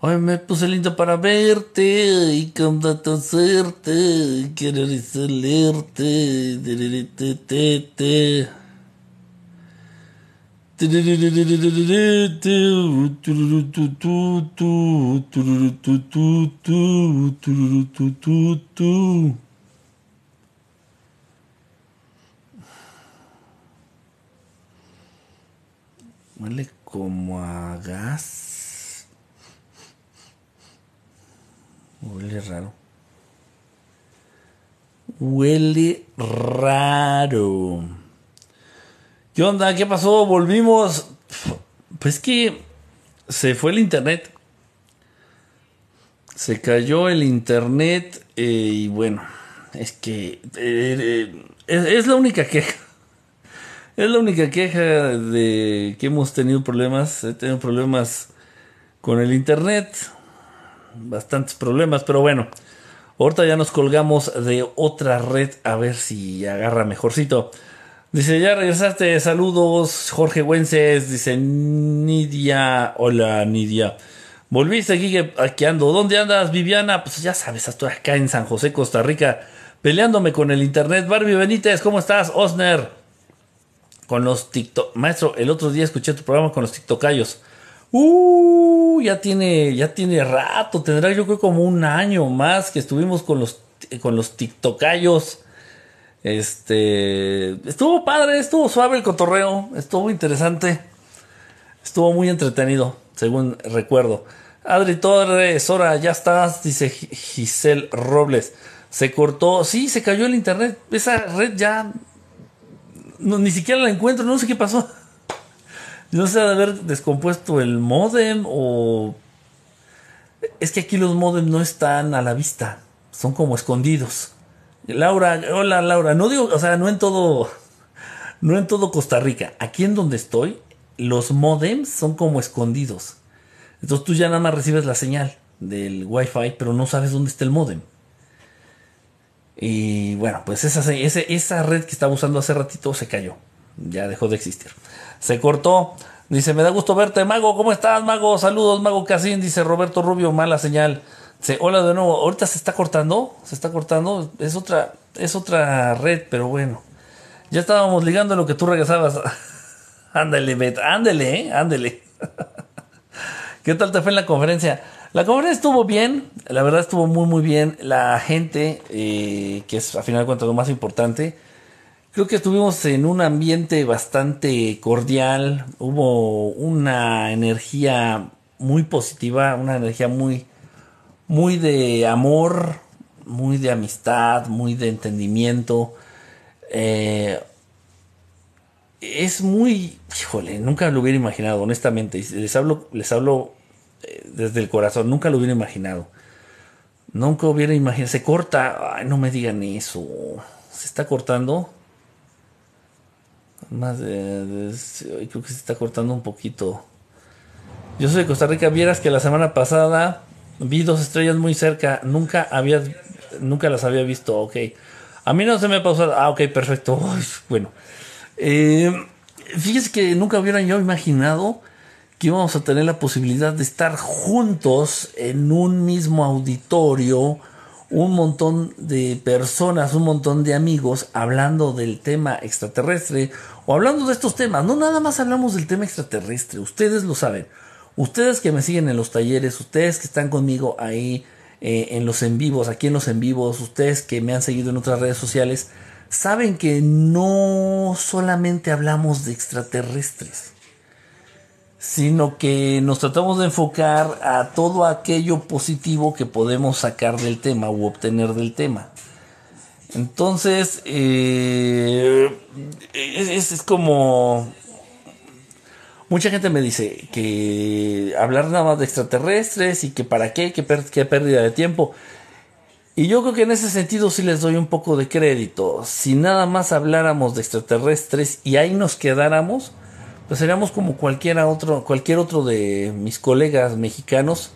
Hoy me puse lindo para verte y con tanta suerte quiero resolerte. Huele como a gas. Huele raro. Huele raro. ¿Qué onda? ¿Qué pasó? Volvimos. Pues que se fue el internet. Se cayó el internet eh, y bueno, es que eh, eh, es, es la única queja. Es la única queja de que hemos tenido problemas. He tenido problemas con el internet. Bastantes problemas, pero bueno. Ahorita ya nos colgamos de otra red a ver si agarra mejorcito. Dice, ya regresaste, saludos, Jorge Güences, dice Nidia, hola Nidia. Volviste aquí, aquí ando. ¿Dónde andas, Viviana? Pues ya sabes, estoy acá en San José, Costa Rica, peleándome con el internet. Barbie Benítez, ¿cómo estás? Osner, con los TikTok. Maestro, el otro día escuché tu programa con los TikTokayos. Uh, ya tiene, ya tiene rato, tendrá yo creo como un año más que estuvimos con los, con los TikTokayos. Este, estuvo padre, estuvo suave el cotorreo, estuvo interesante, estuvo muy entretenido, según recuerdo. Adri Torres, Sora, ya estás, dice Giselle Robles. Se cortó, sí, se cayó el internet. Esa red ya ni siquiera la encuentro, no sé qué pasó. No sé de haber descompuesto el modem o... Es que aquí los modems no están a la vista, son como escondidos. Laura, hola Laura, no digo, o sea, no en todo, no en todo Costa Rica, aquí en donde estoy, los modems son como escondidos. Entonces tú ya nada más recibes la señal del Wi-Fi, pero no sabes dónde está el modem. Y bueno, pues esa, esa red que estaba usando hace ratito se cayó. Ya dejó de existir. Se cortó. Dice, me da gusto verte, Mago. ¿Cómo estás, Mago? Saludos, Mago Casín. Dice Roberto Rubio, mala señal. Hola de nuevo. Ahorita se está cortando. Se está cortando. Es otra, es otra red, pero bueno. Ya estábamos ligando lo que tú regresabas. ándale, Bet. Ándale, ¿eh? Ándale. ¿Qué tal te fue en la conferencia? La conferencia estuvo bien, la verdad estuvo muy muy bien. La gente, eh, que es a final de cuentas lo más importante, creo que estuvimos en un ambiente bastante cordial. Hubo una energía muy positiva, una energía muy, muy de amor, muy de amistad, muy de entendimiento. Eh, es muy, híjole, nunca lo hubiera imaginado, honestamente. Les hablo, les hablo desde el corazón, nunca lo hubiera imaginado. Nunca hubiera imaginado. Se corta. Ay, no me digan eso. Se está cortando. Más creo que se está cortando un poquito. Yo soy de Costa Rica. Vieras que la semana pasada vi dos estrellas muy cerca. Nunca había, nunca las había visto. Ok. A mí no se me ha pasado. Ah, ok, perfecto. bueno. Eh, fíjese que nunca hubiera yo imaginado que íbamos a tener la posibilidad de estar juntos en un mismo auditorio, un montón de personas, un montón de amigos hablando del tema extraterrestre o hablando de estos temas. No nada más hablamos del tema extraterrestre, ustedes lo saben. Ustedes que me siguen en los talleres, ustedes que están conmigo ahí eh, en los en vivos, aquí en los en vivos, ustedes que me han seguido en otras redes sociales, saben que no solamente hablamos de extraterrestres sino que nos tratamos de enfocar a todo aquello positivo que podemos sacar del tema u obtener del tema. Entonces, eh, es, como... Mucha gente me dice que hablar nada más de extraterrestres y que para qué, qué, qué pérdida de tiempo. Y yo creo que en ese sentido sí les doy un poco de crédito. Si nada más habláramos de extraterrestres y ahí nos quedáramos, pues seríamos como cualquiera otro, cualquier otro de mis colegas mexicanos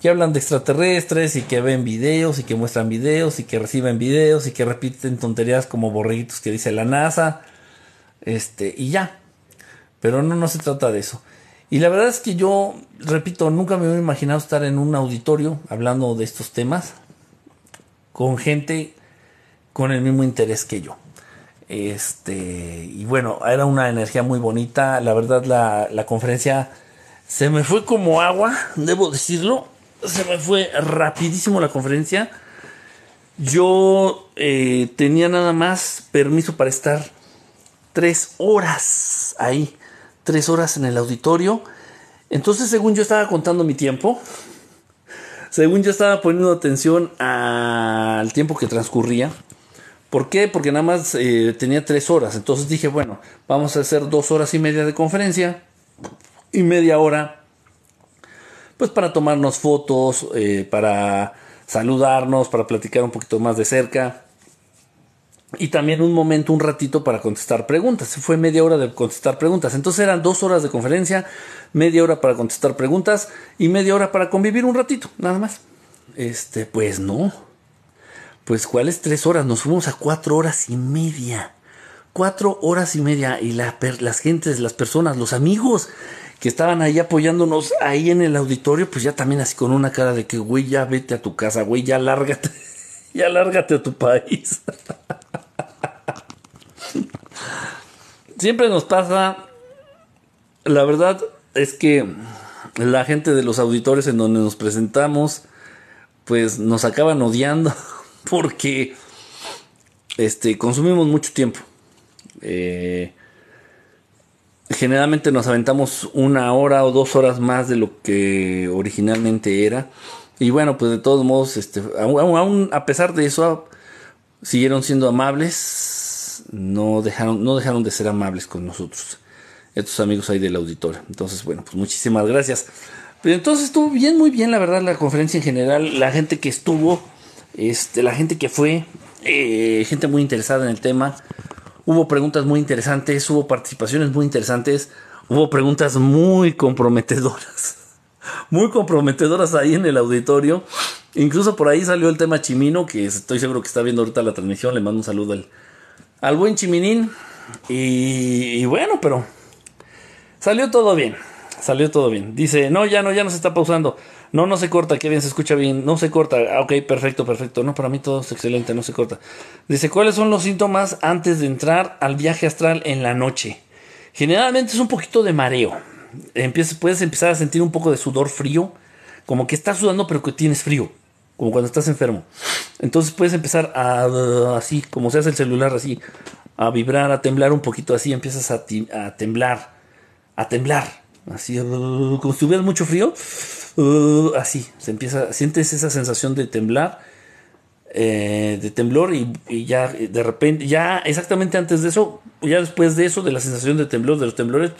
que hablan de extraterrestres y que ven videos y que muestran videos y que reciben videos y que repiten tonterías como borreguitos que dice la NASA. Este, y ya. Pero no, no se trata de eso. Y la verdad es que yo, repito, nunca me había imaginado estar en un auditorio hablando de estos temas con gente con el mismo interés que yo. Este, y bueno, era una energía muy bonita. La verdad, la, la conferencia se me fue como agua, debo decirlo. Se me fue rapidísimo la conferencia. Yo eh, tenía nada más permiso para estar tres horas ahí, tres horas en el auditorio. Entonces, según yo estaba contando mi tiempo, según yo estaba poniendo atención al tiempo que transcurría, ¿Por qué? Porque nada más eh, tenía tres horas. Entonces dije, bueno, vamos a hacer dos horas y media de conferencia y media hora, pues para tomarnos fotos, eh, para saludarnos, para platicar un poquito más de cerca. Y también un momento, un ratito para contestar preguntas. Fue media hora de contestar preguntas. Entonces eran dos horas de conferencia, media hora para contestar preguntas y media hora para convivir un ratito, nada más. Este, pues no pues ¿cuáles tres horas? Nos fuimos a cuatro horas y media. Cuatro horas y media. Y las gentes, las personas, los amigos que estaban ahí apoyándonos ahí en el auditorio, pues ya también así con una cara de que, güey, ya vete a tu casa, güey, ya lárgate, ya lárgate a tu país. Siempre nos pasa, la verdad es que la gente de los auditores en donde nos presentamos, pues nos acaban odiando porque este, consumimos mucho tiempo. Eh, generalmente nos aventamos una hora o dos horas más de lo que originalmente era. Y bueno, pues de todos modos, este, aún, a pesar de eso, siguieron siendo amables. No dejaron, no dejaron de ser amables con nosotros. Estos amigos ahí del auditorio. Entonces, bueno, pues muchísimas gracias. Pero entonces estuvo bien, muy bien, la verdad, la conferencia en general. La gente que estuvo este, la gente que fue, eh, gente muy interesada en el tema. Hubo preguntas muy interesantes, hubo participaciones muy interesantes, hubo preguntas muy comprometedoras. Muy comprometedoras ahí en el auditorio. Incluso por ahí salió el tema Chimino, que estoy seguro que está viendo ahorita la transmisión. Le mando un saludo al, al buen Chiminín. y bueno, pero salió todo bien. Salió todo bien. Dice, no, ya no, ya no se está pausando. No, no se corta, qué bien, se escucha bien. No se corta. Ah, ok, perfecto, perfecto. No, para mí todo es excelente, no se corta. Dice, ¿cuáles son los síntomas antes de entrar al viaje astral en la noche? Generalmente es un poquito de mareo. Puedes empezar a sentir un poco de sudor frío, como que estás sudando pero que tienes frío, como cuando estás enfermo. Entonces puedes empezar a, así, como se hace el celular, así, a vibrar, a temblar un poquito, así empiezas a, temblar, a temblar, así, como si tuvieras mucho frío así, se empieza, sientes esa sensación de temblar, eh, de temblor y, ya de repente, ya exactamente antes de eso, ya después de eso, de la sensación de temblor, de los temblores,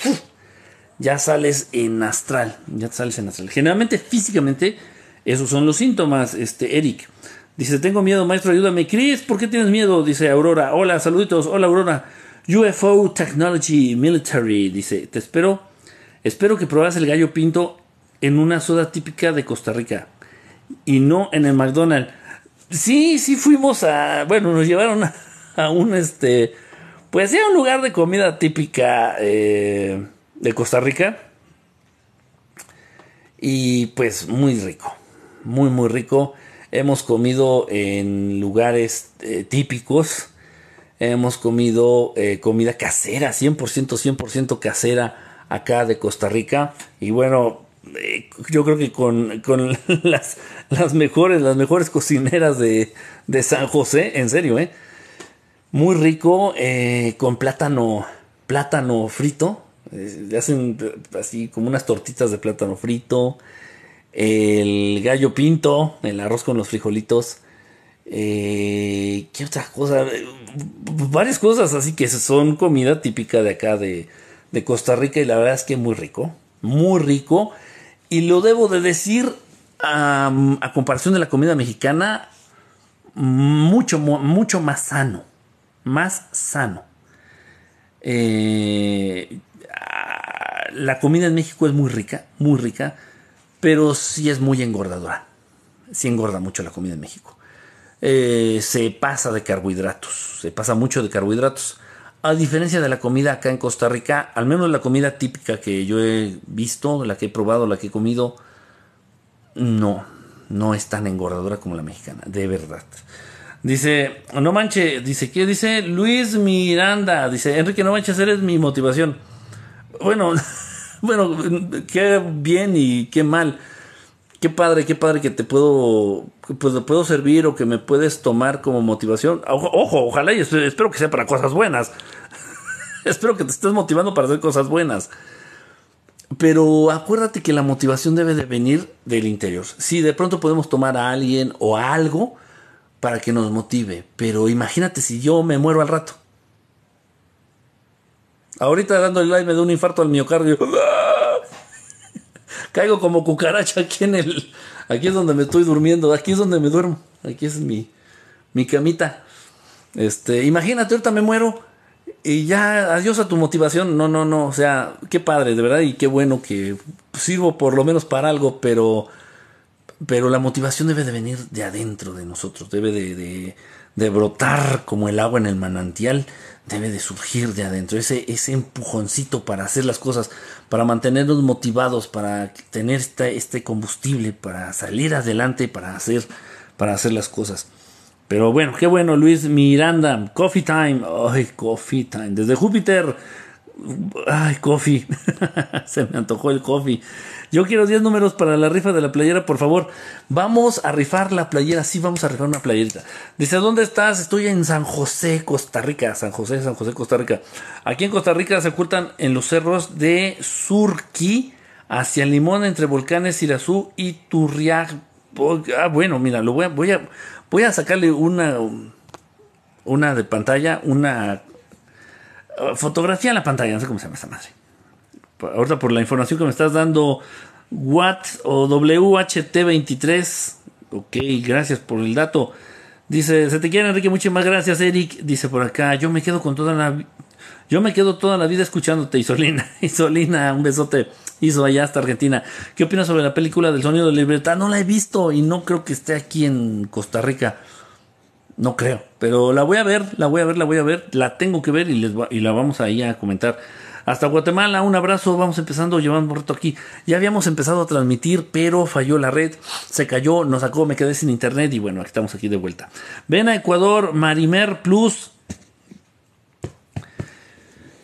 ya sales en astral, ya sales en astral. Generalmente, físicamente, esos son los síntomas, este, Eric. Dice, tengo miedo, maestro, ayúdame. Chris, ¿por qué tienes miedo? Dice Aurora. Hola, saluditos. Hola, Aurora. UFO Technology Military. Dice, te espero. Espero que pruebas el gallo pinto en una soda típica de Costa Rica y no en el McDonald's. Sí, sí fuimos a, bueno, nos llevaron a, un este, pues a un lugar de comida típica eh, de Costa Rica y pues muy rico, muy muy rico. Hemos comido en lugares eh, típicos, hemos comido eh, comida casera, 100%, 100% casera acá de Costa Rica y bueno, eh, yo creo que con, las, las, mejores, las mejores cocineras de, San José, en serio, ¿eh? Muy rico, con plátano, plátano frito. le hacen así como unas tortitas de plátano frito. El gallo pinto, el arroz con los frijolitos. ¿Qué otra cosa? Varias cosas así que son comida típica de acá de, de Costa Rica y la verdad es que muy rico, muy rico. Y lo debo de decir, a comparación de la comida mexicana, mucho, mucho más sano. Más sano. Eh, la comida en México es muy rica, muy rica, pero sí es muy engordadora. Sí engorda mucho la comida en México. Eh, se pasa de carbohidratos, se pasa mucho de carbohidratos. A diferencia de la comida acá en Costa Rica, al menos la comida típica que yo he visto, la que he probado, la que he comido, no, no es tan engordadora como la mexicana, de verdad. Dice, no manche, dice, ¿qué dice? Luis Miranda, dice, Enrique, no manches, eres mi motivación. Bueno, bueno, qué bien y qué mal. Qué padre, qué padre que te puedo, pues, puedo servir o que me puedes tomar como motivación. Ojo, ojalá y espero que sea para cosas buenas. espero que te estés motivando para hacer cosas buenas. Pero acuérdate que la motivación debe de venir del interior. Sí, de pronto podemos tomar a alguien o a algo para que nos motive. Pero imagínate si yo me muero al rato. Ahorita dando el live me da un infarto al miocardio. Caigo como cucaracha aquí en el. Aquí es donde me estoy durmiendo. Aquí es donde me duermo. Aquí es mi, mi camita. Este, imagínate, ahorita me muero. Y ya, adiós a tu motivación. No, no, no. O sea, qué padre, de verdad. Y qué bueno que sirvo por lo menos para algo. Pero pero la motivación debe de venir de adentro de nosotros, debe de, de, brotar como el agua en el manantial, debe de surgir de adentro, ese, ese empujoncito para hacer las cosas, para mantenernos motivados, para tener este, este combustible, para salir adelante, para hacer, para hacer las cosas. Pero bueno, qué bueno, Luis Miranda, Coffee Time, ay, Coffee Time, desde Júpiter, ay, Coffee, se me antojó el Coffee. Yo quiero 10 números para la rifa de la playera, por favor. Vamos a rifar la playera, sí, vamos a rifar una playerita. Dice, ¿dónde estás? Estoy en San José, Costa Rica. San José, San José, Costa Rica. Aquí en Costa Rica se ocultan en los cerros de Surquí, hacia Limón, entre volcanes Irazú y Turriag. Ah, bueno, mira, lo voy a, voy a, voy a sacarle una, una de pantalla, una uh, fotografía en la pantalla, no sé cómo se llama esta madre ahorita por la información que me estás dando, Watt o WHT23. Ok, gracias por el dato. Dice, se te quiere Enrique, muchas gracias Eric. Dice por acá, yo me quedo con toda la... Yo me quedo toda la vida escuchándote, Isolina. Isolina, un besote. Hizo allá hasta Argentina. ¿Qué opinas sobre la película del sonido de libertad? No la he visto y no creo que esté aquí en Costa Rica. No creo, pero la voy a ver, la voy a ver, la voy a ver, la tengo que ver y, les y la vamos ahí a comentar hasta Guatemala. Un abrazo, vamos empezando, llevando un rato aquí. Ya habíamos empezado a transmitir, pero falló la red, se cayó, nos sacó, me quedé sin internet y bueno, estamos aquí de vuelta. Ven a Ecuador, Marimer Plus.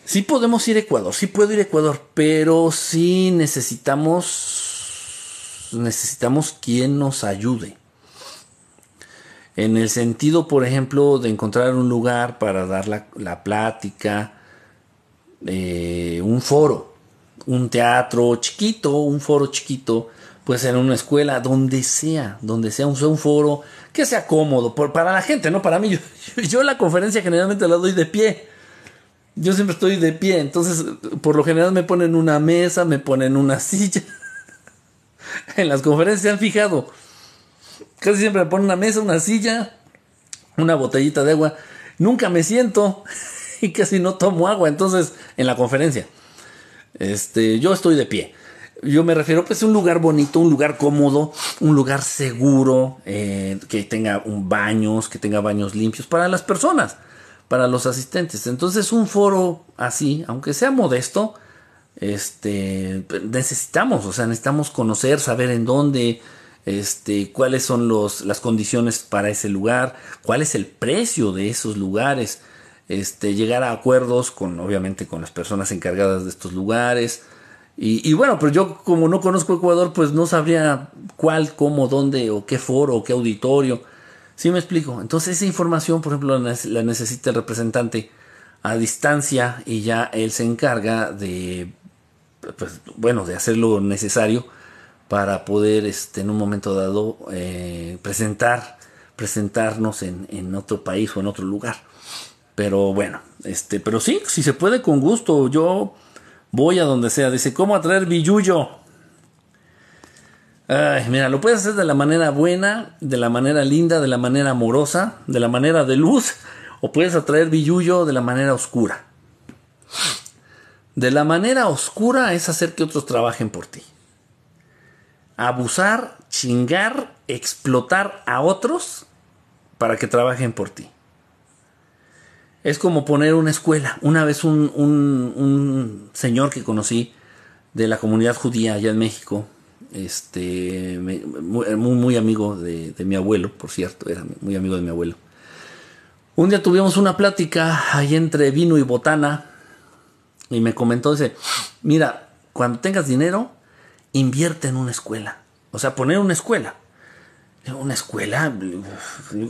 Sí podemos ir a Ecuador, sí puedo ir a Ecuador, pero sí necesitamos necesitamos quien nos ayude. En el sentido, por ejemplo, de encontrar un lugar para dar la plática, eh, un foro, un teatro chiquito, un foro chiquito, puede ser en una escuela, donde sea, donde sea un, foro que sea cómodo para la gente, no para mí. Yo, yo, la conferencia generalmente la doy de pie. Yo siempre estoy de pie, entonces por lo general me ponen una mesa, me ponen una silla. en las conferencias se han fijado. Casi siempre me ponen una mesa, una silla, una botellita de agua. Nunca me siento. y casi no tomo agua. Entonces, en la conferencia, este, yo estoy de pie. Yo me refiero pues a un lugar bonito, un lugar cómodo, un lugar seguro, eh, que tenga baños, que tenga baños limpios para las personas, para los asistentes. Entonces un foro así, aunque sea modesto, este, necesitamos, o sea, necesitamos conocer, saber en dónde, este, cuáles son los, las condiciones para ese lugar, cuál es el precio de esos lugares este, llegar a acuerdos con, obviamente, con las personas encargadas de estos lugares. Y, bueno, pero yo como no conozco Ecuador, pues no sabría cuál, cómo, dónde, o qué foro, o qué auditorio. ¿Sí me explico? Entonces esa información, por ejemplo, la necesita el representante a distancia y ya él se encarga de, pues, bueno, de hacer lo necesario para poder, este, en un momento dado, eh, presentar, presentarnos en, en otro país o en otro lugar. Pero bueno, este, pero sí, si se puede con gusto, yo voy a donde sea. Dice, ¿cómo atraer billuyo? Ay, mira, lo puedes hacer de la manera buena, de la manera linda, de la manera amorosa, de la manera de luz, o puedes atraer billuyo de la manera oscura. De la manera oscura es hacer que otros trabajen por ti. Abusar, chingar, explotar a otros para que trabajen por ti. Es como poner una escuela. Una vez un, un, señor que conocí de la comunidad judía allá en México, este, muy, muy amigo de, de, mi abuelo, por cierto, era muy amigo de mi abuelo. Un día tuvimos una plática ahí entre vino y botana y me comentó, dice, mira, cuando tengas dinero, invierte en una escuela. O sea, poner una escuela. Una escuela,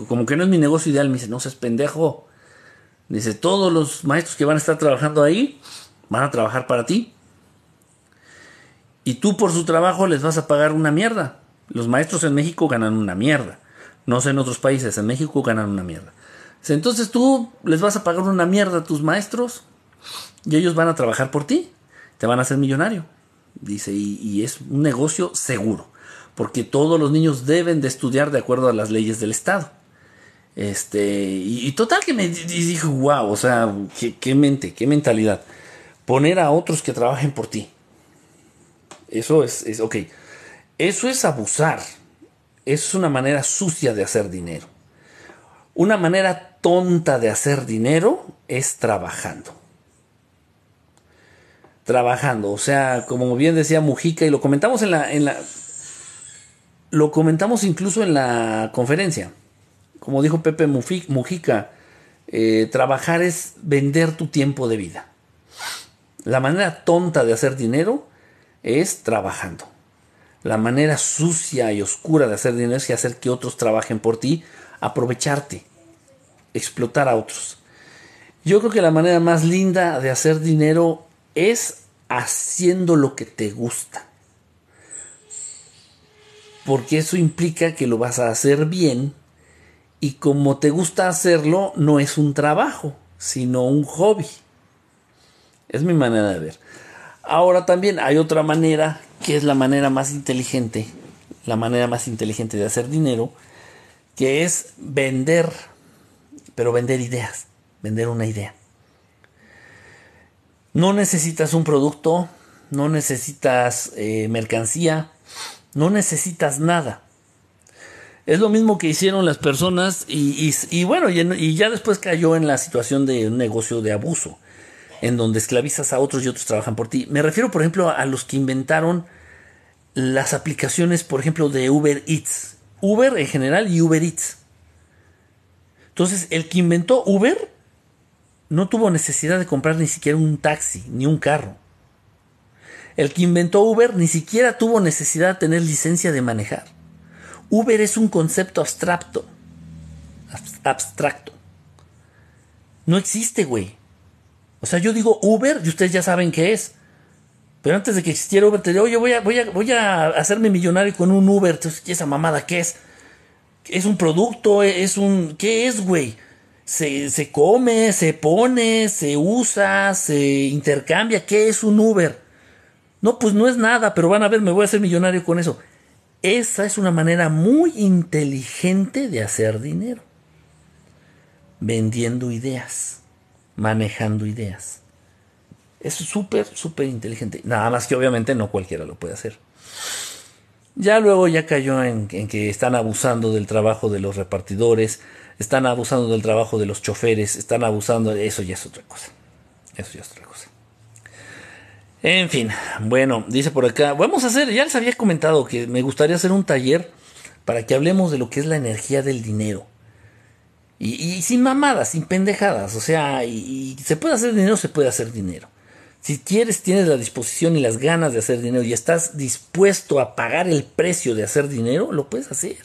como que no es mi negocio ideal. Me dice, no seas pendejo. Dice, todos los maestros que van a estar trabajando ahí van a trabajar para ti. Y tú por su trabajo les vas a pagar una mierda. Los maestros en México ganan una mierda. No sé en otros países, en México ganan una mierda. Entonces tú les vas a pagar una mierda a tus maestros y ellos van a trabajar por ti. Te van a hacer millonario. Dice, y, es un negocio seguro. Porque todos los niños deben de estudiar de acuerdo a las leyes del Estado. Este, y, total que me dije, wow, o sea, qué, mente, qué mentalidad. Poner a otros que trabajen por ti. Eso es, es, ok. Eso es abusar. Eso es una manera sucia de hacer dinero. Una manera tonta de hacer dinero es trabajando. Trabajando. O sea, como bien decía Mujica, y lo comentamos en la. En la lo comentamos incluso en la conferencia como dijo Pepe Mujica, eh, trabajar es vender tu tiempo de vida. La manera tonta de hacer dinero es trabajando. La manera sucia y oscura de hacer dinero es hacer que otros trabajen por ti, aprovecharte, explotar a otros. Yo creo que la manera más linda de hacer dinero es haciendo lo que te gusta. Porque eso implica que lo vas a hacer bien y como te gusta hacerlo, no es un trabajo, sino un hobby. Es mi manera de ver. Ahora también hay otra manera, que es la manera más inteligente, la manera más inteligente de hacer dinero, que es vender, pero vender ideas, vender una idea. No necesitas un producto, no necesitas eh, mercancía, no necesitas nada. Es lo mismo que hicieron las personas y, bueno, y, ya después cayó en la situación de un negocio de abuso, en donde esclavizas a otros y otros trabajan por ti. Me refiero, por ejemplo, a los que inventaron las aplicaciones, por ejemplo, de Uber Eats. Uber en general y Uber Eats. Entonces, el que inventó Uber no tuvo necesidad de comprar ni siquiera un taxi, ni un carro. El que inventó Uber ni siquiera tuvo necesidad de tener licencia de manejar. Uber es un concepto abstracto. Abstracto. No existe, güey. O sea, yo digo Uber y ustedes ya saben qué es. Pero antes de que existiera Uber, te digo, oye, voy a, voy a, voy a hacerme millonario con un Uber. Entonces, ¿qué esa mamada qué es? ¿Es un producto? ¿Es un. ¿Qué es, güey? Se, se come, se pone, se usa, se intercambia. ¿Qué es un Uber? No, pues no es nada, pero van a ver, me voy a hacer millonario con eso. Esa es una manera muy inteligente de hacer dinero. Vendiendo ideas, manejando ideas. Es súper, súper inteligente. Nada más que obviamente no cualquiera lo puede hacer. Ya luego ya cayó en, que están abusando del trabajo de los repartidores, están abusando del trabajo de los choferes, están abusando eso ya es otra cosa. Eso ya es otra cosa. En fin, bueno, dice por acá, vamos a hacer, ya les había comentado que me gustaría hacer un taller para que hablemos de lo que es la energía del dinero. Y, sin mamadas, sin pendejadas, o sea, y, se puede hacer dinero, se puede hacer dinero. Si quieres, tienes la disposición y las ganas de hacer dinero y estás dispuesto a pagar el precio de hacer dinero, lo puedes hacer.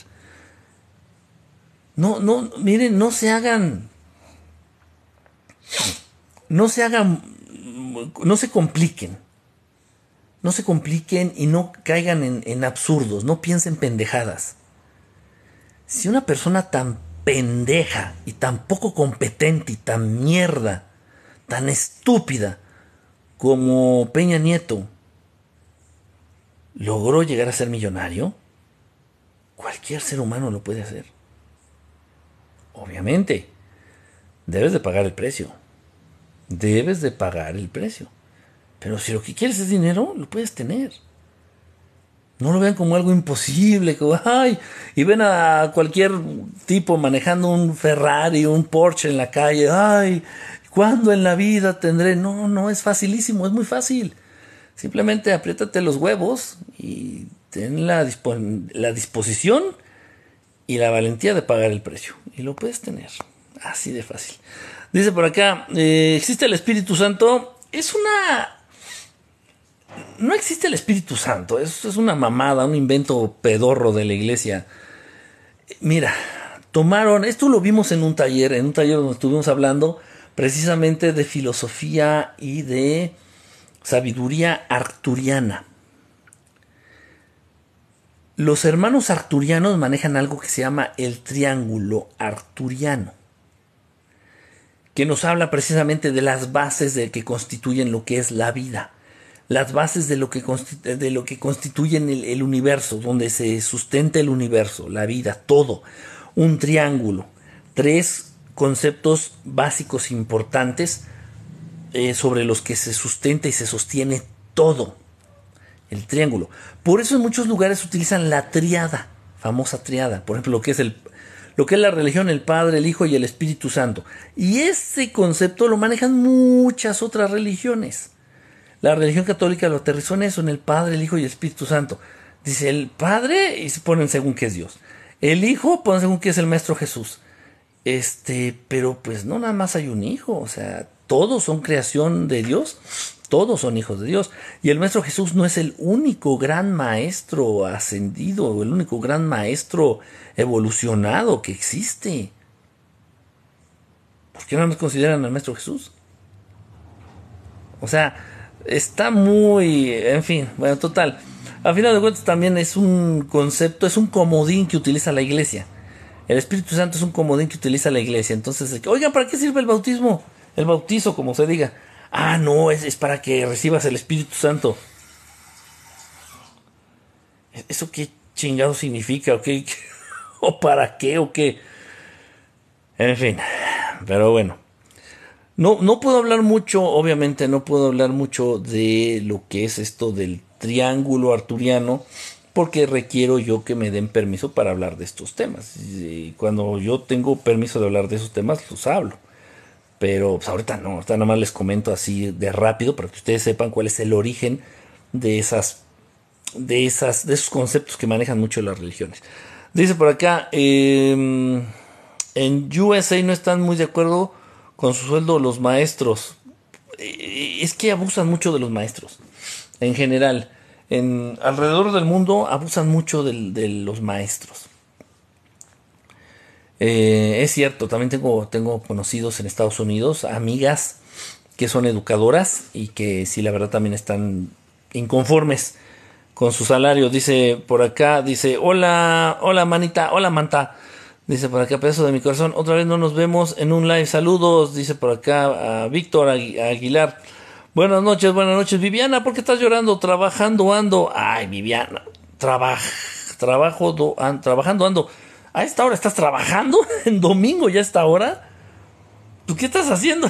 No, no, miren, no se hagan, no se hagan, no se compliquen no se compliquen y no caigan en, absurdos, no piensen pendejadas. Si una persona tan pendeja y tan poco competente y tan mierda, tan estúpida como Peña Nieto, logró llegar a ser millonario, Cualquier ser humano lo puede hacer. Obviamente, debes de pagar el precio. Debes de pagar el precio. Pero si lo que quieres es dinero, lo puedes tener. No lo vean como algo imposible, como, ay, y ven a cualquier tipo manejando un Ferrari, un Porsche en la calle, ay, ¿cuándo en la vida tendré? No, no, es facilísimo, es muy fácil. Simplemente apriétate los huevos y ten la, disposición y la valentía de pagar el precio. Y lo puedes tener. Así de fácil. Dice por acá, eh, ¿existe el Espíritu Santo? Es una... No existe el Espíritu Santo, eso es una mamada, un invento pedorro de la iglesia. Mira, tomaron, esto lo vimos en un taller, en un taller donde estuvimos hablando precisamente de filosofía y de sabiduría arcturiana. Los hermanos arturianos manejan algo que se llama el triángulo arturiano, que nos habla precisamente de las bases de que constituyen lo que es la vida, las bases de lo que, de lo que constituyen el, universo, donde se sustenta el universo, la vida, todo. Un triángulo, tres conceptos básicos importantes eh, sobre los que se sustenta y se sostiene todo. El triángulo. Por eso en muchos lugares utilizan la triada, famosa triada. Por ejemplo, lo que es el, lo que es la religión, el Padre, el Hijo y el Espíritu Santo. Y ese concepto lo manejan muchas otras religiones. La religión católica lo aterrizó en eso, en el Padre, el Hijo y el Espíritu Santo. Dice el Padre y se ponen según que es Dios. El Hijo ponen según que es el Maestro Jesús. Este, pero pues no nada más hay un hijo, o sea, todos son creación de Dios, todos son hijos de Dios. Y el Maestro Jesús no es el único gran maestro ascendido, o el único gran maestro evolucionado que existe. ¿Por qué no nos consideran al Maestro Jesús? O sea, está muy, en fin, bueno, total. Al final de cuentas también es un concepto, es un comodín que utiliza la iglesia. El Espíritu Santo es un comodín que utiliza la iglesia. Entonces, oigan, ¿para qué sirve el bautismo? El bautizo, como se diga. Ah, no, es, para que recibas el Espíritu Santo. ¿Eso qué chingado significa? ¿O, qué, ¿O para qué? ¿O qué? En fin, pero bueno. No, no puedo hablar mucho, obviamente no puedo hablar mucho de lo que es esto del triángulo arturiano, porque requiero yo que me den permiso para hablar de estos temas. Y cuando yo tengo permiso de hablar de esos temas, los hablo. Pero pues, ahorita no, ahorita nada más les comento así de rápido para que ustedes sepan cuál es el origen de esas, de esas, de esos conceptos que manejan mucho las religiones. Dice por acá, em, en USA no están muy de acuerdo con su sueldo los maestros. Eh, es que abusan mucho de los maestros, en general. En, alrededor del mundo abusan mucho de los maestros. Eh, es cierto, también tengo, tengo conocidos en Estados Unidos, amigas que son educadoras y que sí, la verdad también están inconformes con su salario. Dice por acá, dice, hola, hola manita, hola manta. Dice por acá, pedazo de mi corazón, otra vez no nos vemos en un live. Saludos, dice por acá a Víctor Aguilar. Buenas noches, buenas noches. Viviana, ¿por qué estás llorando? Trabajando ando. Ay, Viviana, trabajo, trabajo, trabajando ando a esta hora estás trabajando, en domingo ya a esta hora. ¿Tú qué estás haciendo?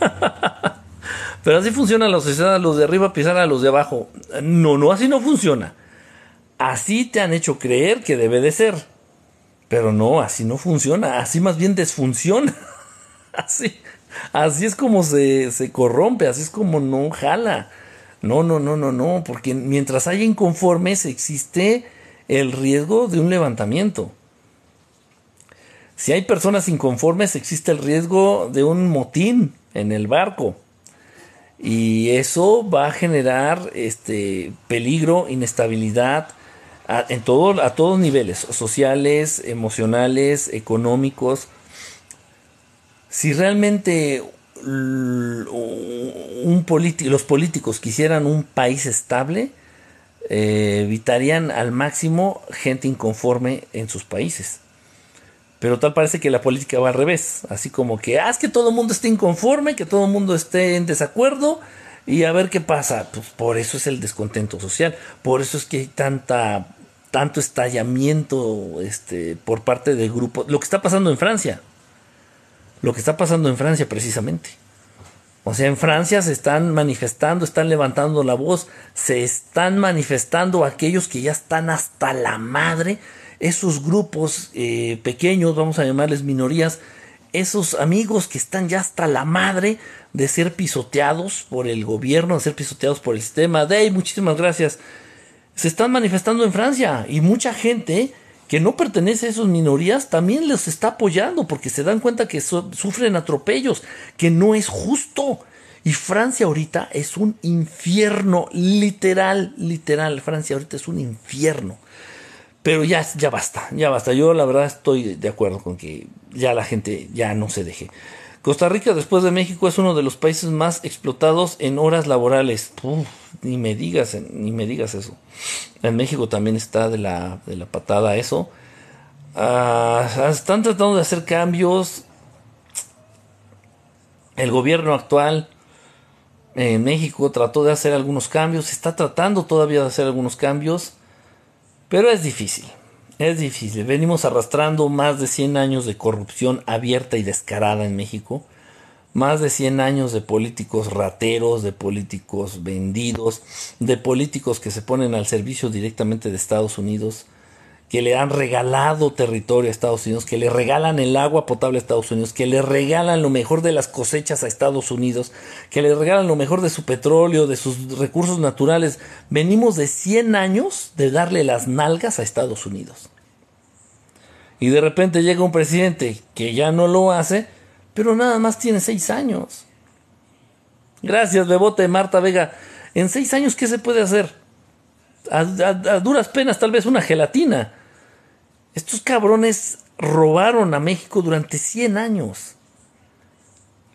Pero así funciona la sociedad, los de arriba pisar a los de abajo. No, no, así no funciona. Así te han hecho creer que debe de ser. Pero no, así no funciona, así más bien desfunciona. así, así es como se, se corrompe, así es como no jala. No, no, no, no, no, porque mientras haya inconformes existe el riesgo de un levantamiento. Si hay personas inconformes, existe el riesgo de un motín en el barco. Y eso va a generar este peligro, inestabilidad a, en todo, a todos niveles, sociales, emocionales, económicos. Si realmente un los políticos quisieran un país estable, eh, evitarían al máximo gente inconforme en sus países. Pero tal parece que la política va al revés, así como que haz que todo el mundo esté inconforme, que todo el mundo esté en desacuerdo y a ver qué pasa. Pues por eso es el descontento social, por eso es que hay tanta tanto estallamiento este, por parte de grupos. Lo que está pasando en Francia. Lo que está pasando en Francia precisamente. O sea, en Francia se están manifestando, están levantando la voz, se están manifestando aquellos que ya están hasta la madre, esos grupos eh, pequeños, vamos a llamarles minorías, esos amigos que están ya hasta la madre de ser pisoteados por el gobierno, de ser pisoteados por el sistema. Dey, muchísimas gracias. Se están manifestando en Francia y mucha gente que no pertenece a esas minorías también les está apoyando porque se dan cuenta que sufren atropellos, que no es justo. Y Francia ahorita es un infierno, literal, literal. Francia ahorita es un infierno. Pero ya, ya basta, ya basta. Yo la verdad estoy de acuerdo con que ya la gente ya no se deje. Costa Rica, después de México, es uno de los países más explotados en horas laborales. ni me digas, ni me digas eso. En México también está de la, de la patada eso. Ah, están tratando de hacer cambios. El gobierno actual en México trató de hacer algunos cambios, está tratando todavía de hacer algunos cambios, pero es difícil. Es difícil. Venimos arrastrando más de 100 años de corrupción abierta y descarada en México. Más de 100 años de políticos rateros, de políticos vendidos, de políticos que se ponen al servicio directamente de Estados Unidos, que le han regalado territorio a Estados Unidos, que le regalan el agua potable a Estados Unidos, que le regalan lo mejor de las cosechas a Estados Unidos, que le regalan lo mejor de su petróleo, de sus recursos naturales. Venimos de 100 años de darle las nalgas a Estados Unidos y de repente llega un presidente que ya no lo hace, pero nada más tiene seis años. Gracias, Bebote, Marta Vega. En seis años, ¿qué se puede hacer? A, duras penas, tal vez una gelatina. Estos cabrones robaron a México durante 100 años.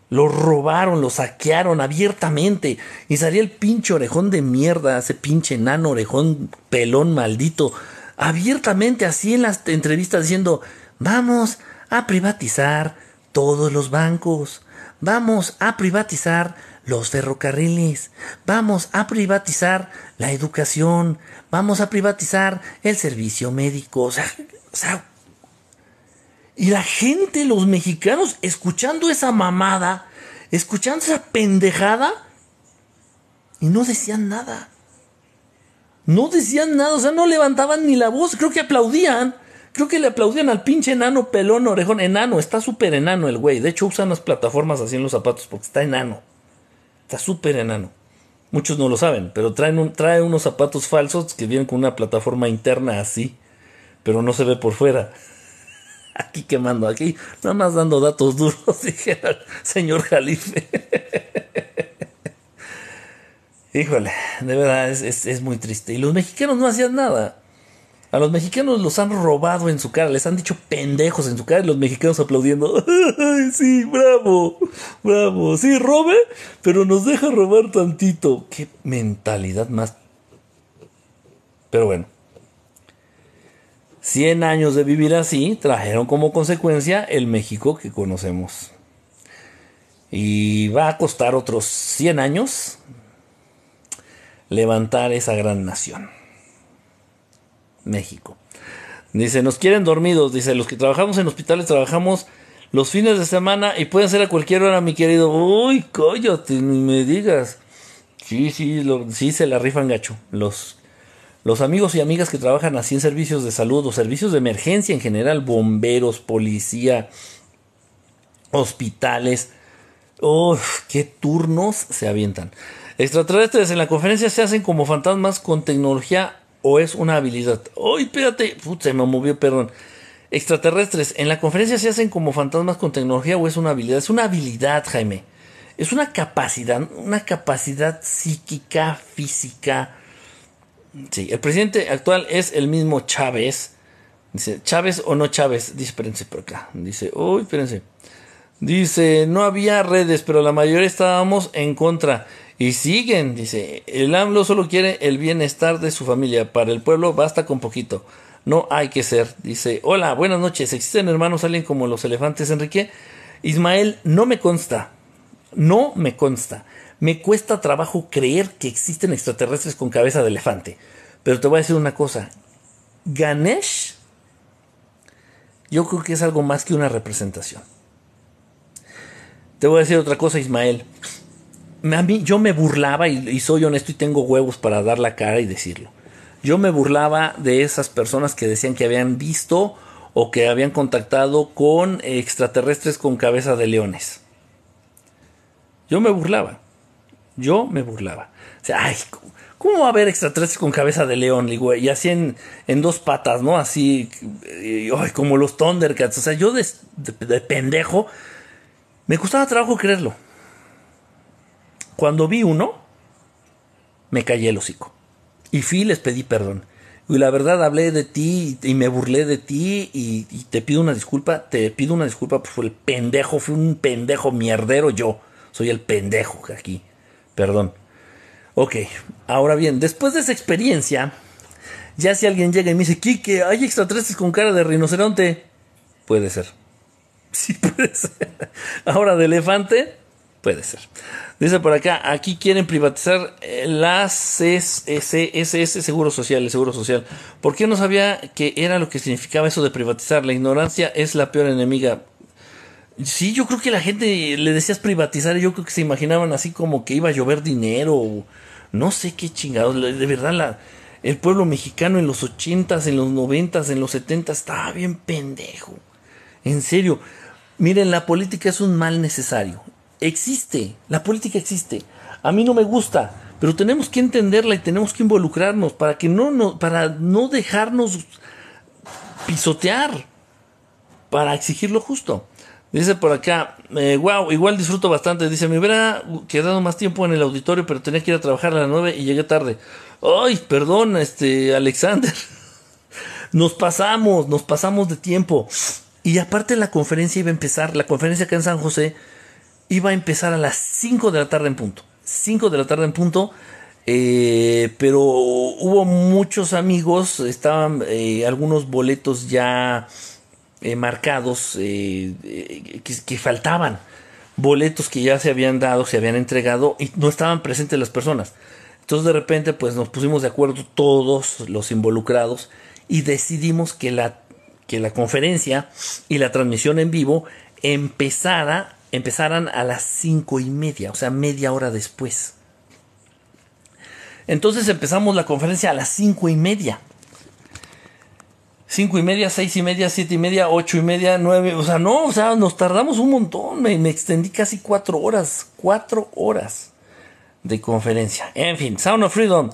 Lo robaron, lo saquearon abiertamente. Y salía el pinche orejón de mierda, ese pinche enano orejón pelón maldito abiertamente así en las entrevistas diciendo, vamos a privatizar todos los bancos, vamos a privatizar los ferrocarriles, vamos a privatizar la educación, vamos a privatizar el servicio médico, o sea, o sea y la gente, los mexicanos, escuchando esa mamada, escuchando esa pendejada, y no decían nada. No decían nada, o sea, no levantaban ni la voz, creo que aplaudían. Creo que le aplaudían al pinche enano pelón orejón. Enano, está súper enano el güey. De hecho, usan las plataformas así en los zapatos porque está enano. Está súper enano. Muchos no lo saben, pero traen trae unos zapatos falsos que vienen con una plataforma interna así, pero no se ve por fuera. Aquí quemando, aquí nada más dando datos duros, dijera el señor Jalife. Híjole, de verdad es, muy triste. Y los mexicanos no hacían nada. A los mexicanos los han robado en su cara, les han dicho pendejos en su cara y los mexicanos aplaudiendo. ¡Ay, sí, bravo! ¡Bravo! Sí, robe, pero nos deja robar tantito. ¡Qué mentalidad más! Pero bueno. 100 años de vivir así trajeron como consecuencia el México que conocemos. Y va a costar otros 100 años levantar esa gran nación. México. Dice, nos quieren dormidos. Dice, los que trabajamos en hospitales trabajamos los fines de semana y pueden ser a cualquier hora, mi querido. Uy, coyote, ni me digas. Sí, sí, sí se la rifan gacho. Los, los amigos y amigas que trabajan así en servicios de salud o servicios de emergencia en general, bomberos, policía, hospitales. Uf, qué turnos se avientan. Extraterrestres en la conferencia se hacen como fantasmas con tecnología o es una habilidad. ¡Ay, espérate! se me movió, perdón. Extraterrestres en la conferencia se hacen como fantasmas con tecnología o es una habilidad. Es una habilidad, Jaime. Es una capacidad, una capacidad psíquica, física. Sí, el presidente actual es el mismo Chávez. Dice, ¿Chávez o no Chávez? Dice, espérense por acá. Dice, uy, espérense. Dice, no había redes, pero la mayoría estábamos en contra. Y siguen, dice, el AMLO solo quiere el bienestar de su familia, para el pueblo basta con poquito, no hay que ser. Dice, hola, buenas noches, ¿existen hermanos alguien como los elefantes, Enrique? Ismael, no me consta, no me consta. Me cuesta trabajo creer que existen extraterrestres con cabeza de elefante. Pero te voy a decir una cosa, Ganesh, yo creo que es algo más que una representación. Te voy a decir otra cosa, Ismael. A mí, yo me burlaba, y, soy honesto y tengo huevos para dar la cara y decirlo. Yo me burlaba de esas personas que decían que habían visto o que habían contactado con extraterrestres con cabeza de leones. Yo me burlaba. Yo me burlaba. O sea, ay, ¿cómo va a haber extraterrestres con cabeza de león? Y así en, dos patas, ¿no? Así, ay, como los Thundercats. O sea, yo de, de pendejo me costaba trabajo creerlo. Cuando vi uno, me callé el hocico. Y fui y les pedí perdón. Y la verdad hablé de ti y me burlé de ti y, te pido una disculpa, te pido una disculpa por el pendejo, fui un pendejo mierdero yo. Soy el pendejo aquí. Perdón. Ok, ahora bien, después de esa experiencia, ya si alguien llega y me dice, Kike, ¿hay extraterrestres con cara de rinoceronte? Puede ser. Sí, puede ser. Ahora de elefante, puede ser. Dice por acá, aquí quieren privatizar las SS, Seguro Social, el Seguro Social. ¿Por qué no sabía que era lo que significaba eso de privatizar? La ignorancia es la peor enemiga. Sí, yo creo que la gente le decías privatizar y yo creo que se imaginaban así como que iba a llover dinero. no sé qué chingados. De verdad, la, el pueblo mexicano en los ochentas, en los noventas, en los setentas estaba bien pendejo. En serio. Miren, la política es un mal necesario existe, la política existe. A mí no me gusta, pero tenemos que entenderla y tenemos que involucrarnos para que no, no para no dejarnos pisotear, para exigir lo justo. Dice por acá, wow, eh, igual disfruto bastante. Dice, me hubiera quedado más tiempo en el auditorio, pero tenía que ir a trabajar a las 9 y llegué tarde. Ay, perdón, este, Alexander. Nos pasamos, nos pasamos de tiempo. Y aparte la conferencia iba a empezar, la conferencia acá en San José iba a empezar a las 5 de la tarde en punto. 5 de la tarde en punto. Eh, pero hubo muchos amigos, estaban eh, algunos boletos ya eh, marcados que, que, faltaban, boletos que ya se habían dado, se habían entregado y no estaban presentes las personas. Entonces de repente pues nos pusimos de acuerdo todos los involucrados y decidimos que la, que la conferencia y la transmisión en vivo empezara empezaran a las cinco y media, o sea, media hora después. Entonces empezamos la conferencia a las cinco y media. Cinco y media, seis y media, siete y media, ocho y media, nueve, o sea, no, o sea, nos tardamos un montón, me, extendí casi cuatro horas, cuatro horas de conferencia. En fin, Sound of Freedom.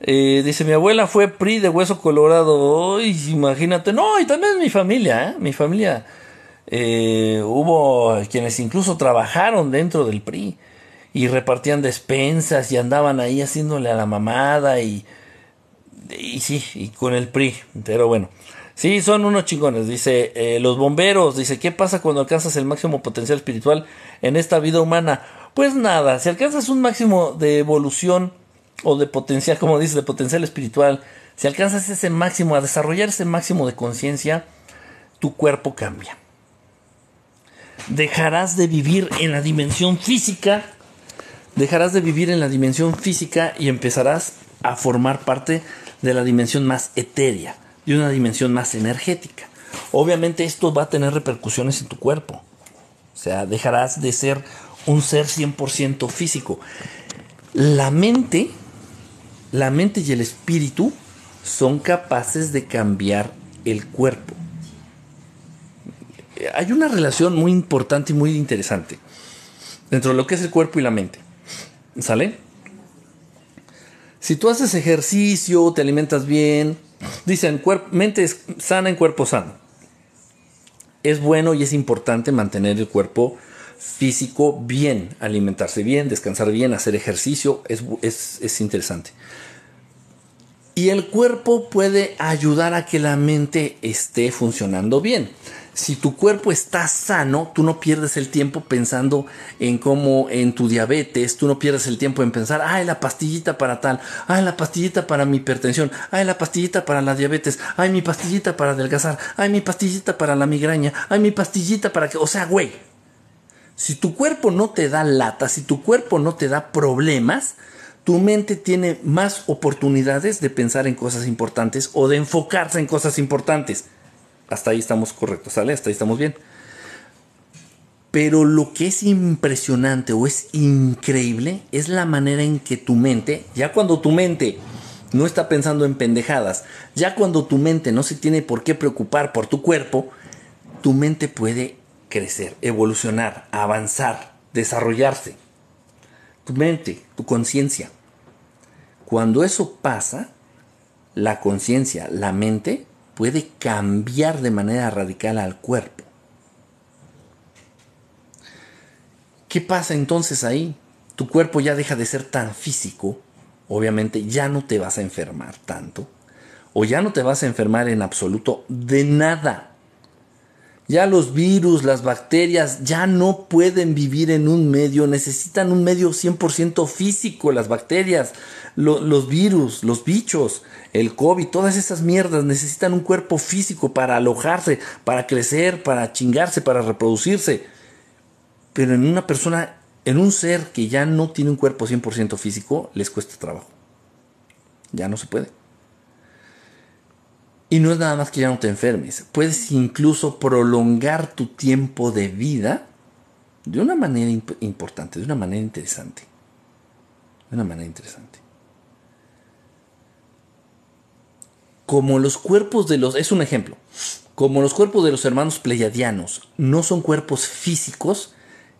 Eh, dice, mi abuela fue PRI de Hueso Colorado. imagínate. No, y también mi familia, ¿eh? Mi familia eh, hubo quienes incluso trabajaron dentro del PRI y repartían despensas y andaban ahí haciéndole a la mamada y, y sí, y con el PRI, pero bueno. Sí, son unos chingones. Dice, eh, los bomberos, dice, ¿qué pasa cuando alcanzas el máximo potencial espiritual en esta vida humana? Pues nada, si alcanzas un máximo de evolución o de potencial, como dice, de potencial espiritual, si alcanzas ese máximo, a desarrollar ese máximo de conciencia, tu cuerpo cambia dejarás de vivir en la dimensión física, dejarás de vivir en la dimensión física y empezarás a formar parte de la dimensión más etérea, de una dimensión más energética. Obviamente esto va a tener repercusiones en tu cuerpo. O sea, dejarás de ser un ser 100% físico. La mente, la mente y el espíritu son capaces de cambiar el cuerpo hay una relación muy importante y muy interesante dentro de lo que es el cuerpo y la mente. ¿Sale? Si tú haces ejercicio, te alimentas bien, dicen mente sana en cuerpo sano. Es bueno y es importante mantener el cuerpo físico bien, alimentarse bien, descansar bien, hacer ejercicio, es, es interesante. Y el cuerpo puede ayudar a que la mente esté funcionando bien si tu cuerpo está sano, tú no pierdes el tiempo pensando en cómo en tu diabetes, tú no pierdes el tiempo en pensar, ay, la pastillita para tal, ay, la pastillita para mi hipertensión, ay, la pastillita para la diabetes, ay, mi pastillita para adelgazar, ay, mi pastillita para la migraña, ay, mi pastillita para que, o sea, güey, si tu cuerpo no te da lata, si tu cuerpo no te da problemas, tu mente tiene más oportunidades de pensar en cosas importantes o de enfocarse en cosas importantes. Hasta ahí estamos correctos, ¿sale? Hasta ahí estamos bien. Pero lo que es impresionante o es increíble es la manera en que tu mente, ya cuando tu mente no está pensando en pendejadas, ya cuando tu mente no se tiene por qué preocupar por tu cuerpo, tu mente puede crecer, evolucionar, avanzar, desarrollarse. Tu mente, tu conciencia. Cuando eso pasa, la conciencia, la mente, puede cambiar de manera radical al cuerpo. ¿Qué pasa entonces ahí? Tu cuerpo ya deja de ser tan físico, obviamente ya no te vas a enfermar tanto, o ya no te vas a enfermar en absoluto de nada. Ya los virus, las bacterias ya no pueden vivir en un medio, necesitan un medio 100% físico, las bacterias, los virus, los bichos, el COVID, todas esas mierdas necesitan un cuerpo físico para alojarse, para crecer, para chingarse, para reproducirse. Pero en una persona, en un ser que ya no tiene un cuerpo 100% físico, les cuesta trabajo. Ya no se puede. Y no es nada más que ya no te enfermes. Puedes incluso prolongar tu tiempo de vida de una manera importante, de una manera interesante. De una manera interesante. Como los cuerpos de los... Es un ejemplo. Como los cuerpos de los hermanos pleiadianos no son cuerpos físicos,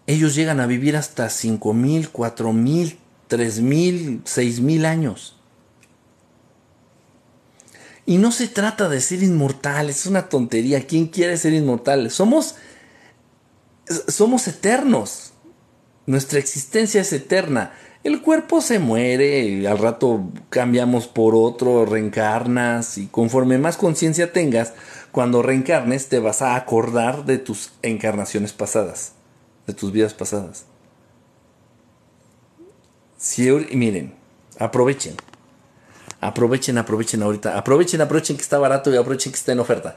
ellos llegan a vivir hasta 5.000, 4.000, 3.000, 6.000 años. Y no se trata de ser inmortales, es una tontería. ¿Quién quiere ser inmortal? Somos, somos eternos. Nuestra existencia es eterna. El cuerpo se muere, al rato cambiamos por otro, reencarnas y conforme más conciencia tengas, cuando reencarnes te vas a acordar de tus encarnaciones pasadas, de tus vidas pasadas. Si, miren, aprovechen. Aprovechen, aprovechen ahorita. Aprovechen, aprovechen que está barato y aprovechen que está en oferta.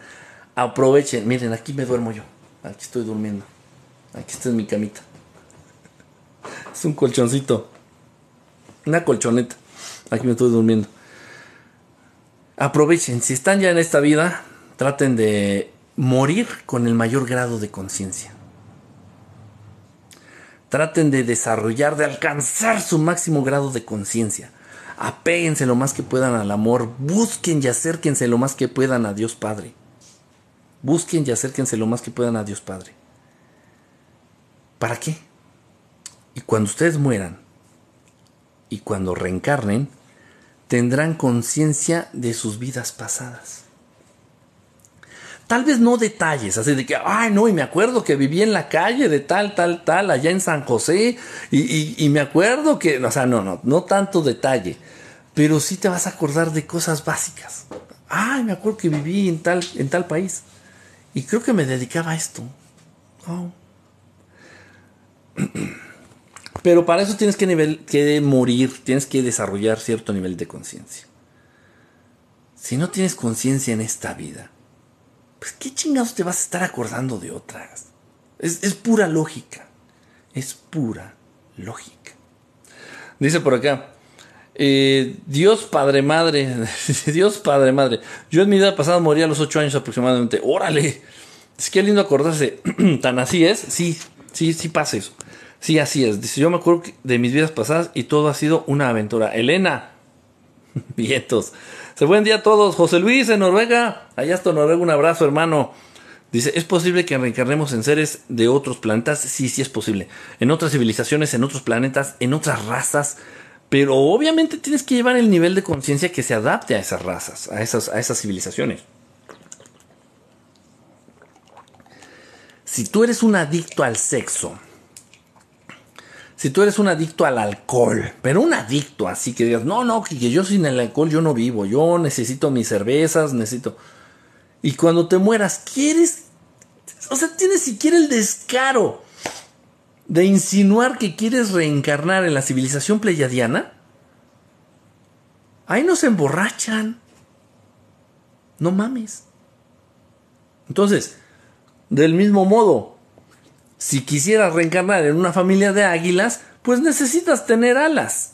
Aprovechen. Miren, aquí me duermo yo. Aquí estoy durmiendo. Aquí está en mi camita. Es un colchoncito. Una colchoneta. Aquí me estoy durmiendo. Aprovechen. Si están ya en esta vida, traten de morir con el mayor grado de conciencia. Traten de desarrollar, de alcanzar su máximo grado de conciencia apéguense lo más que puedan al amor, busquen y acérquense lo más que puedan a Dios Padre. Busquen y acérquense lo más que puedan a Dios Padre. ¿Para qué? Y cuando ustedes mueran y cuando reencarnen, tendrán conciencia de sus vidas pasadas. Tal vez no detalles, así de que, ay, no, y me acuerdo que viví en la calle de tal, tal, tal, allá en San José, y, y me acuerdo que, o sea, no, no, no tanto detalle, pero sí te vas a acordar de cosas básicas. Ay, me acuerdo que viví en tal, en tal país, y creo que me dedicaba a esto. Oh. Pero para eso tienes que, nivel, que morir, tienes que desarrollar cierto nivel de conciencia. Si no tienes conciencia en esta vida, pues qué chingados te vas a estar acordando de otras. Es, pura lógica. Es pura lógica. Dice por acá, eh, Dios Padre Madre, Dios Padre Madre, yo en mi vida pasada morí a los ocho años aproximadamente. Órale, es que lindo acordarse, tan así es, sí, sí, sí pasa eso. Sí, así es. Yo me acuerdo de mis vidas pasadas y todo ha sido una aventura. Elena, vientos. Buen día a todos. José Luis en Noruega. Allá está Noruega, un abrazo, hermano. Dice, ¿es posible que reencarnemos en seres de otros planetas? Sí, sí es posible. En otras civilizaciones, en otros planetas, en otras razas. Pero obviamente tienes que llevar el nivel de conciencia que se adapte a esas razas, a esas, a esas civilizaciones. Si tú eres un adicto al sexo, si tú eres un adicto al alcohol, pero un adicto así que digas, no, no, que yo sin el alcohol yo no vivo, yo necesito mis cervezas, necesito... Y cuando te mueras, ¿quieres? O sea, tienes siquiera el descaro de insinuar que quieres reencarnar en la civilización pleyadiana. Ahí no se emborrachan. No mames. Entonces, del mismo modo, si quisieras reencarnar en una familia de águilas, pues necesitas tener alas.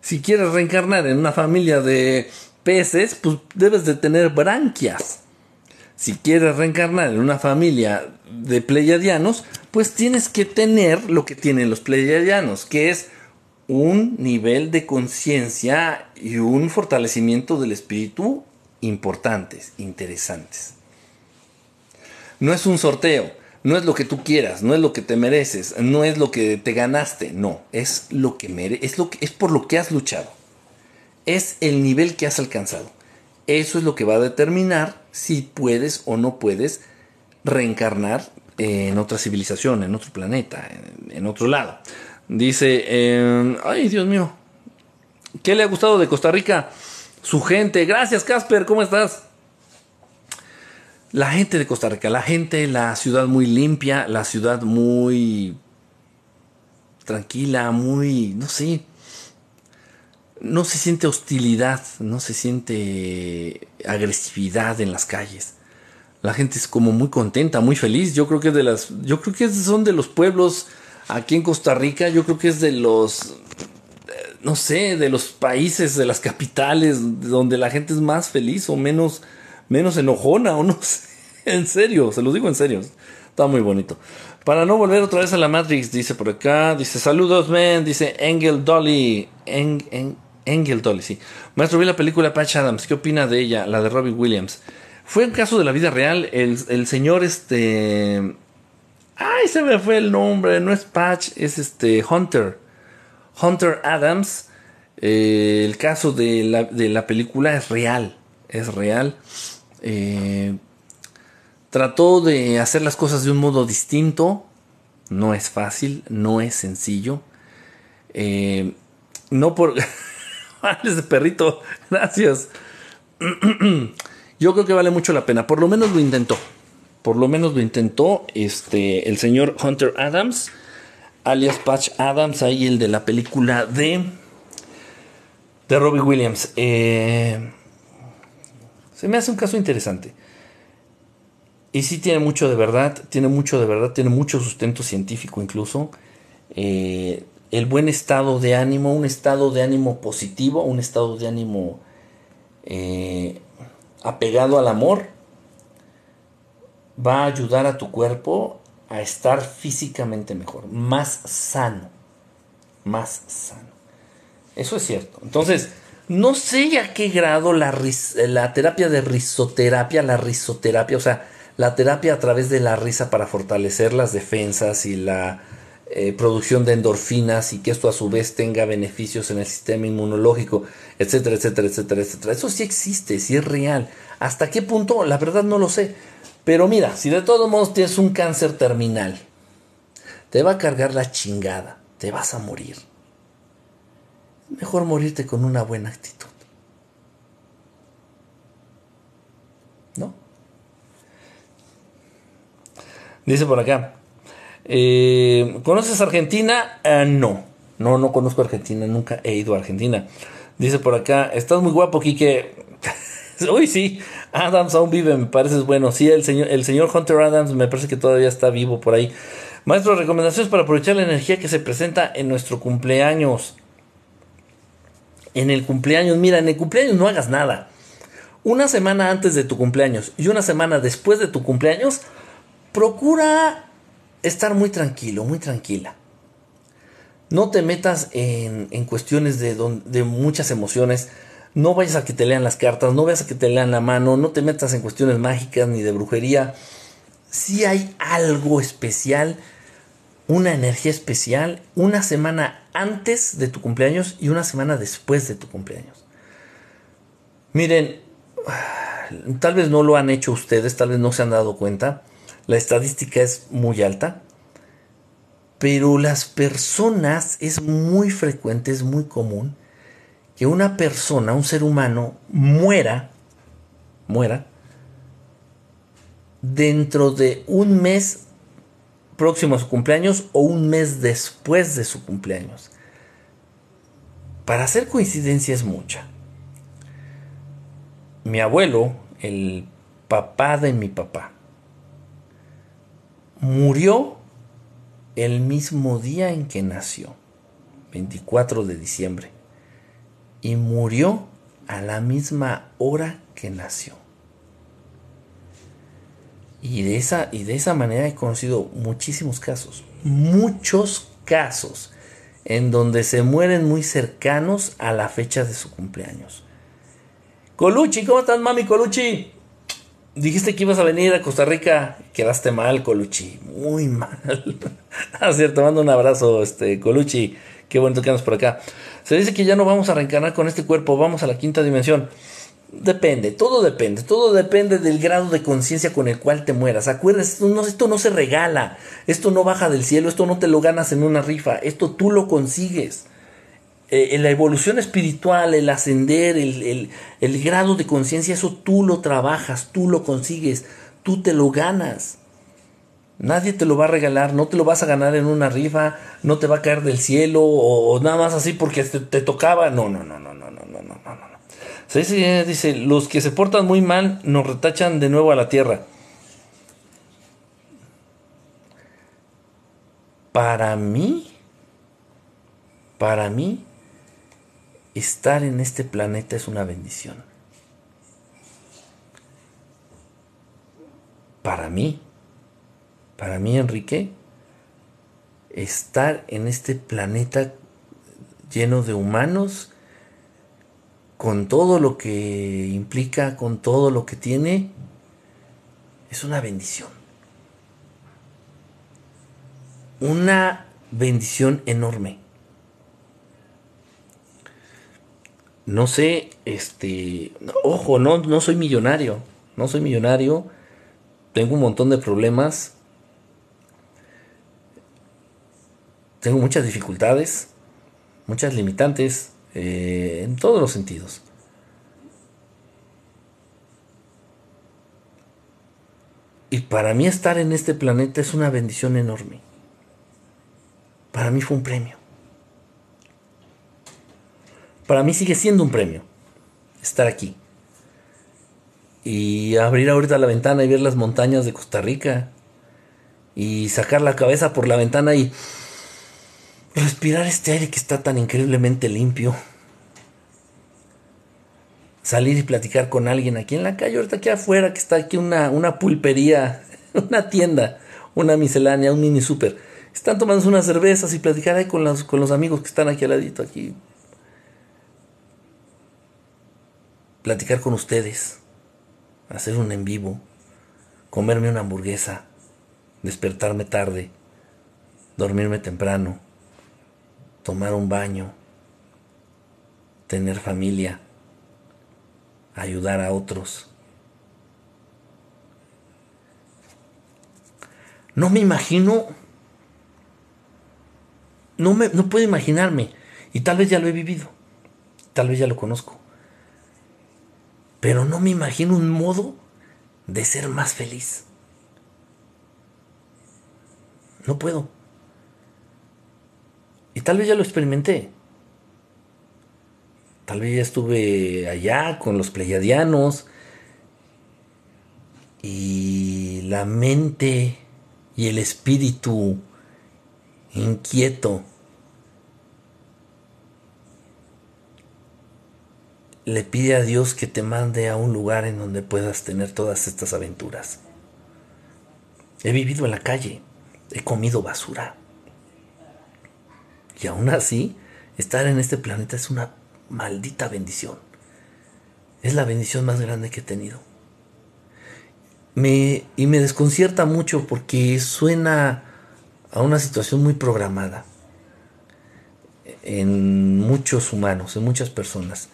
Si quieres reencarnar en una familia de peces, pues debes de tener branquias. Si quieres reencarnar en una familia de pleiadianos, pues tienes que tener lo que tienen los pleiadianos, que es un nivel de conciencia y un fortalecimiento del espíritu importantes, interesantes. No es un sorteo, no es lo que tú quieras, no es lo que te mereces, no es lo que te ganaste, no, es lo que mere es lo que es por lo que has luchado. Es el nivel que has alcanzado. Eso es lo que va a determinar si puedes o no puedes reencarnar en otra civilización, en otro planeta, en, otro lado. Dice, em, ay Dios mío, ¿qué le ha gustado de Costa Rica? Su gente. Gracias Casper, ¿cómo estás? La gente de Costa Rica, la gente, la ciudad muy limpia, la ciudad muy tranquila, muy, no sé, no se siente hostilidad, no se siente agresividad en las calles. La gente es como muy contenta, muy feliz. Yo creo que de las, yo creo que son de los pueblos aquí en Costa Rica. Yo creo que es de los, no sé, de los países, de las capitales donde la gente es más feliz o menos, menos enojona o no sé. En serio, se los digo en serio. Está muy bonito. Para no volver otra vez a la Matrix, dice por acá, dice saludos, man, dice Engel Dolly. En, Engel Dolly, sí. Maestro, vi la película Patch Adams. ¿Qué opina de ella? La de Robbie Williams. Fue un caso de la vida real. El, señor, este. Ay, se me fue el nombre. No es Patch, es este. Hunter. Hunter Adams. Eh, el caso de la, de la, película es real. Es real. Eh, trató de hacer las cosas de un modo distinto. No es fácil, no es sencillo. Eh, no por. de perrito. Gracias. Yo creo que vale mucho la pena. Por lo menos lo intentó. Por lo menos lo intentó este, el señor Hunter Adams, alias Patch Adams, ahí el de la película de, de Robbie Williams. Eh, se me hace un caso interesante. Y sí tiene mucho de verdad, tiene mucho de verdad, tiene mucho sustento científico incluso. Eh, el buen estado de ánimo, un estado de ánimo positivo, un estado de ánimo eh, apegado al amor, va a ayudar a tu cuerpo a estar físicamente mejor, más sano, más sano. Eso es cierto. Entonces, no sé a qué grado la, la terapia de risoterapia, la risoterapia, o sea, la terapia a través de la risa para fortalecer las defensas y la eh, producción de endorfinas y que esto a su vez tenga beneficios en el sistema inmunológico, etcétera, etcétera, etcétera, etcétera. Eso sí existe, sí es real. ¿Hasta qué punto? La verdad no lo sé. Pero mira, si de todos modos tienes un cáncer terminal, te va a cargar la chingada, te vas a morir. Mejor morirte con una buena actitud. ¿No? Dice por acá, eh, ¿Conoces Argentina? Ah, no, no, no conozco Argentina, nunca he ido a Argentina. Dice por acá, estás muy guapo, Kike. Uy, sí, Adams aún vive, me parece bueno. Sí, el señor, el señor Hunter Adams me parece que todavía está vivo por ahí. Maestro, recomendaciones para aprovechar la energía que se presenta en nuestro cumpleaños. En el cumpleaños, mira, en el cumpleaños no hagas nada. Una semana antes de tu cumpleaños y una semana después de tu cumpleaños, procura estar muy tranquilo, muy tranquila. No te metas en, cuestiones de, de, muchas emociones. No vayas a que te lean las cartas, no vayas a que te lean la mano, no te metas en cuestiones mágicas ni de brujería. Si hay algo especial, una energía especial, una semana antes de tu cumpleaños y una semana después de tu cumpleaños. Miren, tal vez no lo han hecho ustedes, tal vez no se han dado cuenta, la estadística es muy alta, pero las personas es muy frecuente, es muy común que una persona, un ser humano, muera, muera, dentro de un mes próximo a su cumpleaños o un mes después de su cumpleaños. Para hacer coincidencia es mucha. Mi abuelo, el papá de mi papá, murió el mismo día en que nació, 24 de diciembre. y murió a la misma hora que nació. Y de esa, y de esa manera he conocido muchísimos casos, muchos casos en donde se mueren muy cercanos a la fecha de su cumpleaños. Coluchi, ¿cómo estás, mami Coluchi? Dijiste que ibas a venir a Costa Rica, quedaste mal, Coluchi, muy mal. ah, cierto, mando un abrazo, este, Coluchi, qué bonito que andas por acá. Se dice que ya no vamos a reencarnar con este cuerpo, vamos a la quinta dimensión. Depende, todo depende, todo depende del grado de conciencia con el cual te mueras. Acuérdate, esto no, se regala, esto no baja del cielo, esto no te lo ganas en una rifa, esto tú lo consigues. Eh, la evolución espiritual, el ascender, el, el grado de conciencia, eso tú lo trabajas, tú lo consigues, tú te lo ganas. Nadie te lo va a regalar, no te lo vas a ganar en una rifa, no te va a caer del cielo o, nada más así porque te, te, tocaba. No, no, no, no, no, no, no, no, no, no. Se dice, dice, los que se portan muy mal nos retachan de nuevo a la tierra. Para mí, para mí, estar en este planeta es una bendición. Para mí, para mí, Enrique, estar en este planeta lleno de humanos, con todo lo que implica, con todo lo que tiene, es una bendición. Una bendición enorme. No sé, este, ojo, no, no soy millonario, no soy millonario, tengo un montón de problemas, tengo muchas dificultades, muchas limitantes eh, en todos los sentidos. Y para mí estar en este planeta es una bendición enorme. Para mí fue un premio. Para mí sigue siendo un premio estar aquí. Y abrir ahorita la ventana y ver las montañas de Costa Rica. Y sacar la cabeza por la ventana y respirar este aire que está tan increíblemente limpio. Salir y platicar con alguien aquí en la calle, ahorita aquí afuera, que está aquí una, una pulpería, una tienda, una miscelánea, un mini super. Están tomando unas cervezas y platicar ahí con los, con los amigos que están aquí al ladito, aquí. Platicar con ustedes, hacer un en vivo, comerme una hamburguesa, despertarme tarde, dormirme temprano tomar un baño, tener familia, ayudar a otros. No me imagino, no, me, no puedo imaginarme, y tal vez ya lo he vivido, tal vez ya lo conozco, pero no me imagino un modo de ser más feliz. No puedo. Y tal vez ya lo experimenté. Tal vez ya estuve allá con los pleiadianos. Y la mente y el espíritu inquieto le pide a Dios que te mande a un lugar en donde puedas tener todas estas aventuras. He vivido en la calle, he comido basura. Y aún así, estar en este planeta es una maldita bendición. Es la bendición más grande que he tenido. Y me desconcierta mucho porque suena a una situación muy programada en muchos humanos, en muchas personas.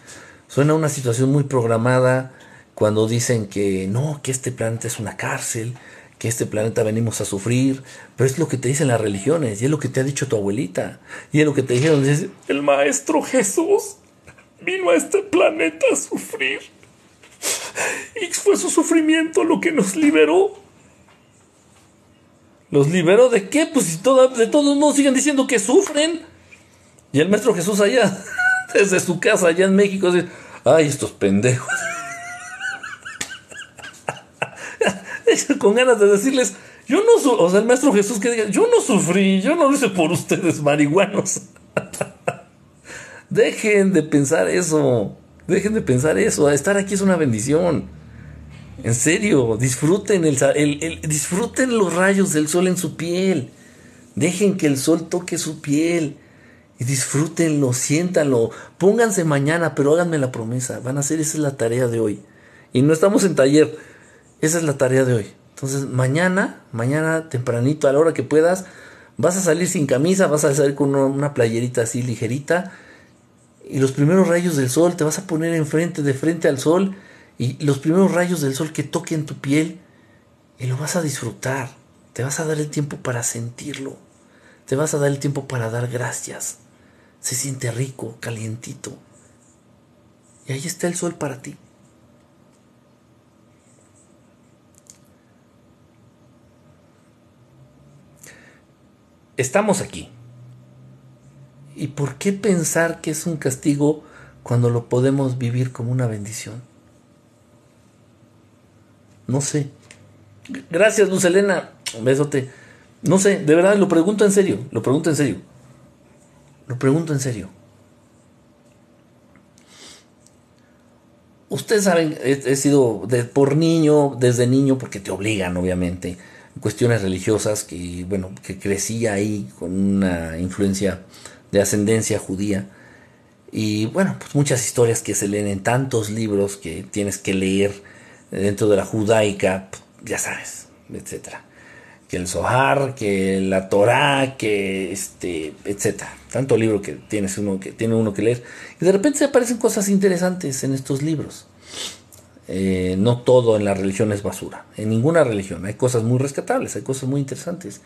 Suena a una situación muy programada cuando dicen que no, que este planeta es una cárcel, que este planeta venimos a sufrir, pero es lo que te dicen las religiones, y es lo que te ha dicho tu abuelita, y es lo que te dijeron, el Maestro Jesús vino a este planeta a sufrir, y fue su sufrimiento lo que nos liberó. ¿Los liberó de qué? Pues si de todos modos siguen diciendo que sufren. Y el Maestro Jesús allá, desde su casa allá en México, dice, ay, estos pendejos. con ganas de decirles, yo no, o sea, el maestro Jesús que diga, yo no sufrí, yo no lo hice por ustedes marihuanos. Dejen de pensar eso. Dejen de pensar eso. Estar aquí es una bendición. En serio, disfruten, el, disfruten los rayos del sol en su piel. Dejen que el sol toque su piel. Y disfrútenlo, siéntanlo. Pónganse mañana, pero háganme la promesa. Van a hacer, esa es la tarea de hoy. Y no estamos en taller. Esa es la tarea de hoy. Entonces, mañana, mañana tempranito, a la hora que puedas, vas a salir sin camisa, vas a salir con una playerita así ligerita. Y los primeros rayos del sol te vas a poner enfrente, de frente al sol. Y los primeros rayos del sol que toquen tu piel. Y lo vas a disfrutar. Te vas a dar el tiempo para sentirlo. Te vas a dar el tiempo para dar gracias. Se siente rico, calientito. Y ahí está el sol para ti. Estamos aquí. ¿Y por qué pensar que es un castigo cuando lo podemos vivir como una bendición? No sé. Gracias, Luz Elena. Un besote. No sé, de verdad, lo pregunto en serio. Lo pregunto en serio. Lo pregunto en serio. Ustedes saben, he, sido de, por niño, desde niño, porque te obligan, obviamente, cuestiones religiosas, que bueno, que crecí ahí con una influencia de ascendencia judía. Y bueno, pues muchas historias que se leen en tantos libros que tienes que leer dentro de la judaica, ya sabes, etcétera. Que el Zohar, que la Torah, que este, etcétera. Tanto libro que tienes uno que tiene uno que leer. Y de repente se aparecen cosas interesantes en estos libros. Eh, no todo en la religión es basura. En ninguna religión. Hay cosas muy rescatables, hay cosas muy interesantes.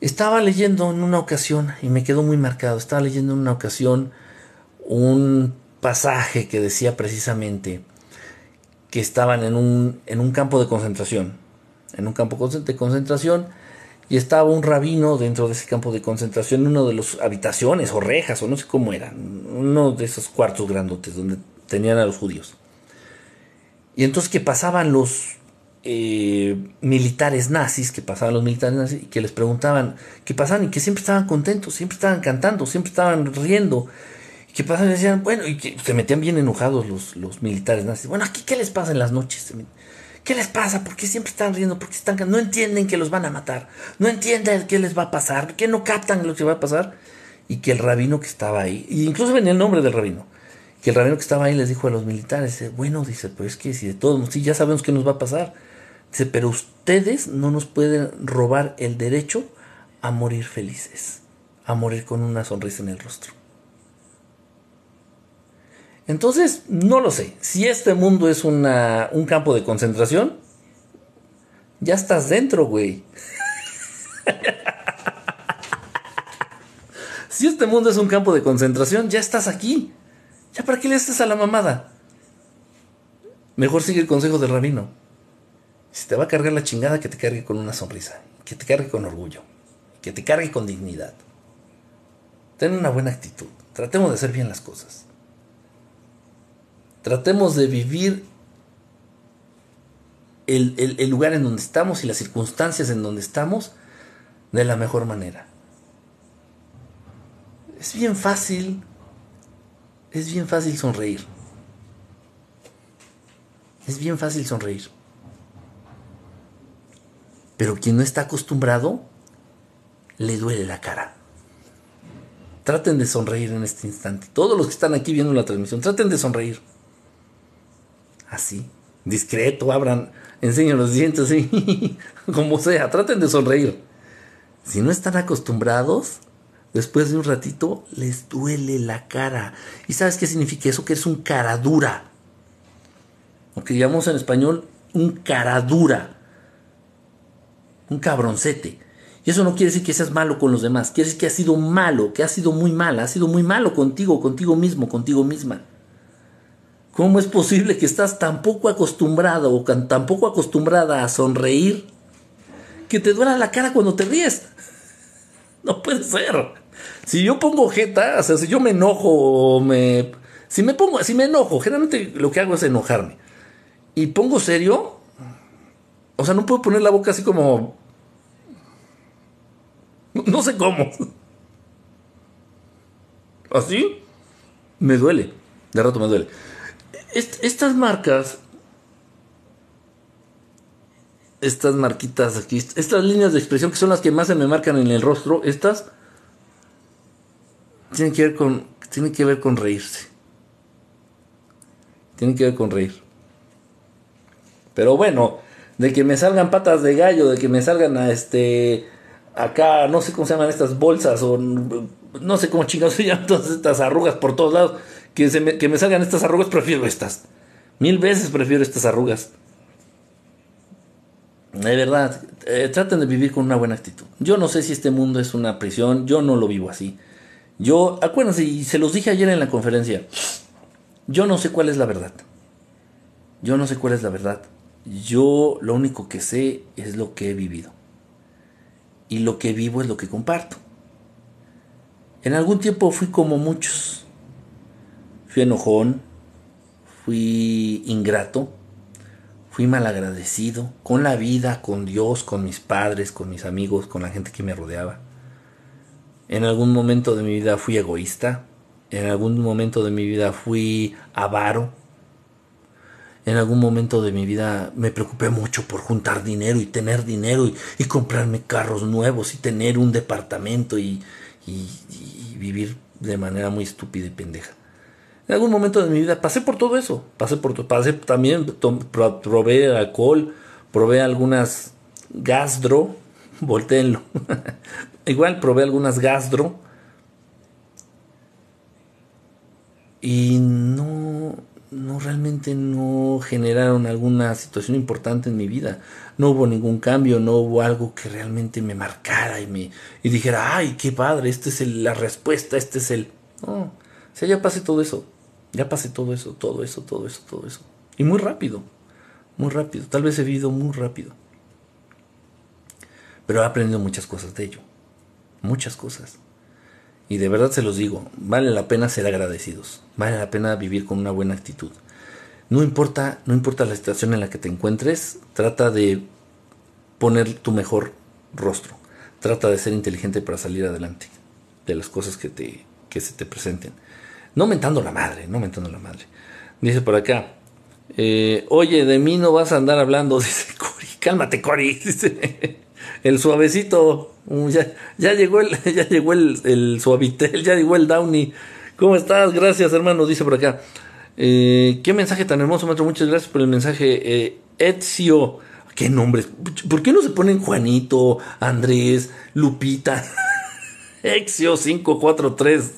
Estaba leyendo en una ocasión, y me quedó muy marcado, estaba leyendo en una ocasión un pasaje que decía precisamente que estaban en un, en un campo de concentración, en un campo de concentración, y estaba un rabino dentro de ese campo de concentración, en una de las habitaciones o rejas, o no sé cómo eran, uno de esos cuartos grandotes donde tenían a los judíos. Y entonces que pasaban los eh, militares nazis, que pasaban los militares nazis, y que les preguntaban qué pasaban, y que siempre estaban contentos, siempre estaban cantando, siempre estaban riendo. Y que pasaban y decían, bueno, y que se metían bien enojados los, los militares nazis. Bueno, aquí, ¿qué les pasa en las noches? ¿Qué les pasa? ¿Por qué siempre están riendo? ¿Por qué están No entienden que los van a matar. No entienden qué les va a pasar. ¿Por qué no captan lo que va a pasar? Y que el rabino que estaba ahí, y incluso venía el nombre del rabino, que el rabino que estaba ahí les dijo a los militares, bueno, dice, pues es que si de todos, sí, ya sabemos qué nos va a pasar. Dice, pero ustedes no nos pueden robar el derecho a morir felices, a morir con una sonrisa en el rostro. Entonces, no lo sé. Si este mundo es una, un campo de concentración, ya estás dentro, güey. si este mundo es un campo de concentración, ya estás aquí. ¿Ya para qué le haces a la mamada? Mejor sigue el consejo del rabino. Si te va a cargar la chingada, que te cargue con una sonrisa, que te cargue con orgullo, que te cargue con dignidad. Ten una buena actitud. Tratemos de hacer bien las cosas. Tratemos de vivir el, lugar en donde estamos y las circunstancias en donde estamos de la mejor manera. Es bien fácil, es bien fácil sonreír. Es bien fácil sonreír. Pero quien no está acostumbrado, le duele la cara. Traten de sonreír en este instante. Todos los que están aquí viendo la transmisión, traten de sonreír. Así, discreto, abran, enseñen los dientes, así, como sea, traten de sonreír. Si no están acostumbrados, después de un ratito les duele la cara. ¿Y sabes qué significa eso? Que es un cara dura. Lo que llamamos en español un cara dura un cabroncete. Y eso no quiere decir que seas malo con los demás, quiere decir que has sido malo, que has sido muy mal, has sido muy malo contigo, contigo mismo, contigo misma. ¿Cómo es posible que estás tan poco acostumbrado o tan poco acostumbrada a sonreír que te duela la cara cuando te ríes? No puede ser. Si yo pongo jeta, o sea, si yo me enojo me... Si me pongo, si me enojo, generalmente lo que hago es enojarme. Y pongo serio, o sea, no puedo poner la boca así como... No sé cómo. ¿Así? Me duele, de rato me duele. estas marcas, estas marquitas aquí, estas líneas de expresión que son las que más se me marcan en el rostro, estas tienen que ver con, tienen que ver con reírse. Tienen que ver con reír. Pero bueno, de que me salgan patas de gallo, de que me salgan a este acá, no sé cómo se llaman estas bolsas o no sé cómo chingados se llaman todas estas arrugas por todos lados, que, me, que me salgan estas arrugas, prefiero estas. Mil veces prefiero estas arrugas. De verdad, eh, traten de vivir con una buena actitud. Yo no sé si este mundo es una prisión, yo no lo vivo así. Yo, acuérdense, y se los dije ayer en la conferencia, yo no sé cuál es la verdad. Yo no sé cuál es la verdad. Yo lo único que sé es lo que he vivido. Y lo que vivo es lo que comparto. En algún tiempo fui como muchos. Fui enojón, fui ingrato, fui malagradecido con la vida, con Dios, con mis padres, con mis amigos, con la gente que me rodeaba. En algún momento de mi vida fui egoísta, en algún momento de mi vida fui avaro, en algún momento de mi vida me preocupé mucho por juntar dinero y tener dinero y, comprarme carros nuevos y tener un departamento y, vivir de manera muy estúpida y pendeja. En algún momento de mi vida pasé por todo eso. Pasé por pasé también probé alcohol, probé algunas gastro, volteenlo. Igual probé algunas gastro y no no realmente no generaron alguna situación importante en mi vida. No hubo ningún cambio, no hubo algo que realmente me marcara y me y dijera, "Ay, qué padre, esta es la respuesta, este es el." No, o sea, ya pasé todo eso. Ya pasé todo eso, todo eso, todo eso, todo eso. Y muy rápido. Muy rápido, tal vez he vivido muy rápido. Pero he aprendido muchas cosas de ello. Muchas cosas. Y de verdad se los digo, vale la pena ser agradecidos, vale la pena vivir con una buena actitud. No importa, no importa la situación en la que te encuentres, trata de poner tu mejor rostro. Trata de ser inteligente para salir adelante de las cosas que, te, que se te presenten. No mentando la madre, no mentando la madre. Dice por acá, eh, oye, de mí no vas a andar hablando, dice Cori, cálmate Cori, dice el suavecito. Mm, ya, llegó el, ya llegó el, el, suavitel, ya llegó el Downy. ¿Cómo estás? Gracias, hermano, dice por acá. Eh, qué mensaje tan hermoso, maestro. Muchas gracias por el mensaje. Eh, Ezio. ¿Qué nombres? ¿Por qué no se ponen Juanito, Andrés, Lupita? Ezio 543.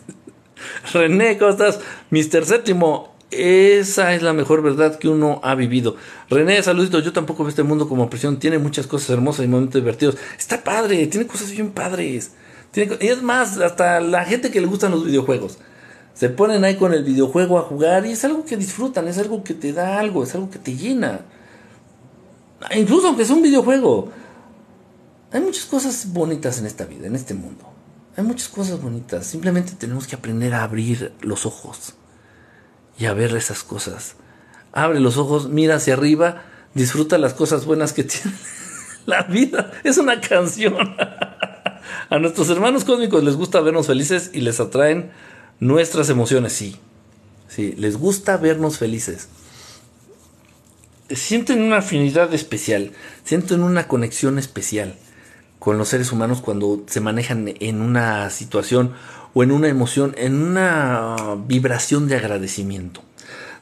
René, ¿cómo estás? Mister Séptimo. Esa es la mejor verdad que uno ha vivido. René, saluditos. Yo tampoco veo este mundo como prisión. Tiene muchas cosas hermosas y momentos divertidos. Está padre, tiene cosas bien padres. Y es más, hasta la gente que le gustan los videojuegos. Se ponen ahí con el videojuego a jugar y es algo que disfrutan, es algo que te da algo, es algo que te llena. Incluso aunque sea un videojuego. Hay muchas cosas bonitas en esta vida, en este mundo. Hay muchas cosas bonitas. Simplemente tenemos que aprender a abrir los ojos y a ver esas cosas. Abre los ojos, mira hacia arriba, disfruta las cosas buenas que tiene la vida. Es una canción. a nuestros hermanos cósmicos les gusta vernos felices y les atraen nuestras emociones, sí. Sí, les gusta vernos felices. Sienten una afinidad especial, sienten una conexión especial con los seres humanos cuando se manejan en una situación o en una emoción, en una vibración de agradecimiento.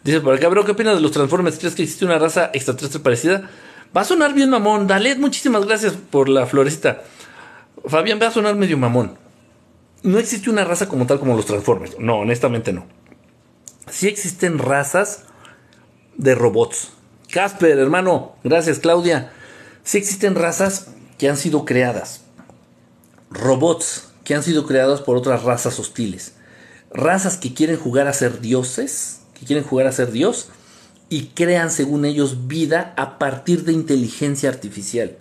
Dice por acá, bro, ¿qué opinas de los Transformers? ¿Crees que existe una raza extraterrestre parecida? Va a sonar bien mamón. Dale, muchísimas gracias por la florecita. Fabián, va a sonar medio mamón. No existe una raza como tal como los Transformers. No, honestamente no. Sí existen razas de robots. Casper, hermano, gracias Claudia. Sí existen razas que han sido creadas. Robots que han sido creados por otras razas hostiles. Razas que quieren jugar a ser dioses, que quieren jugar a ser Dios y crean según ellos vida a partir de inteligencia artificial.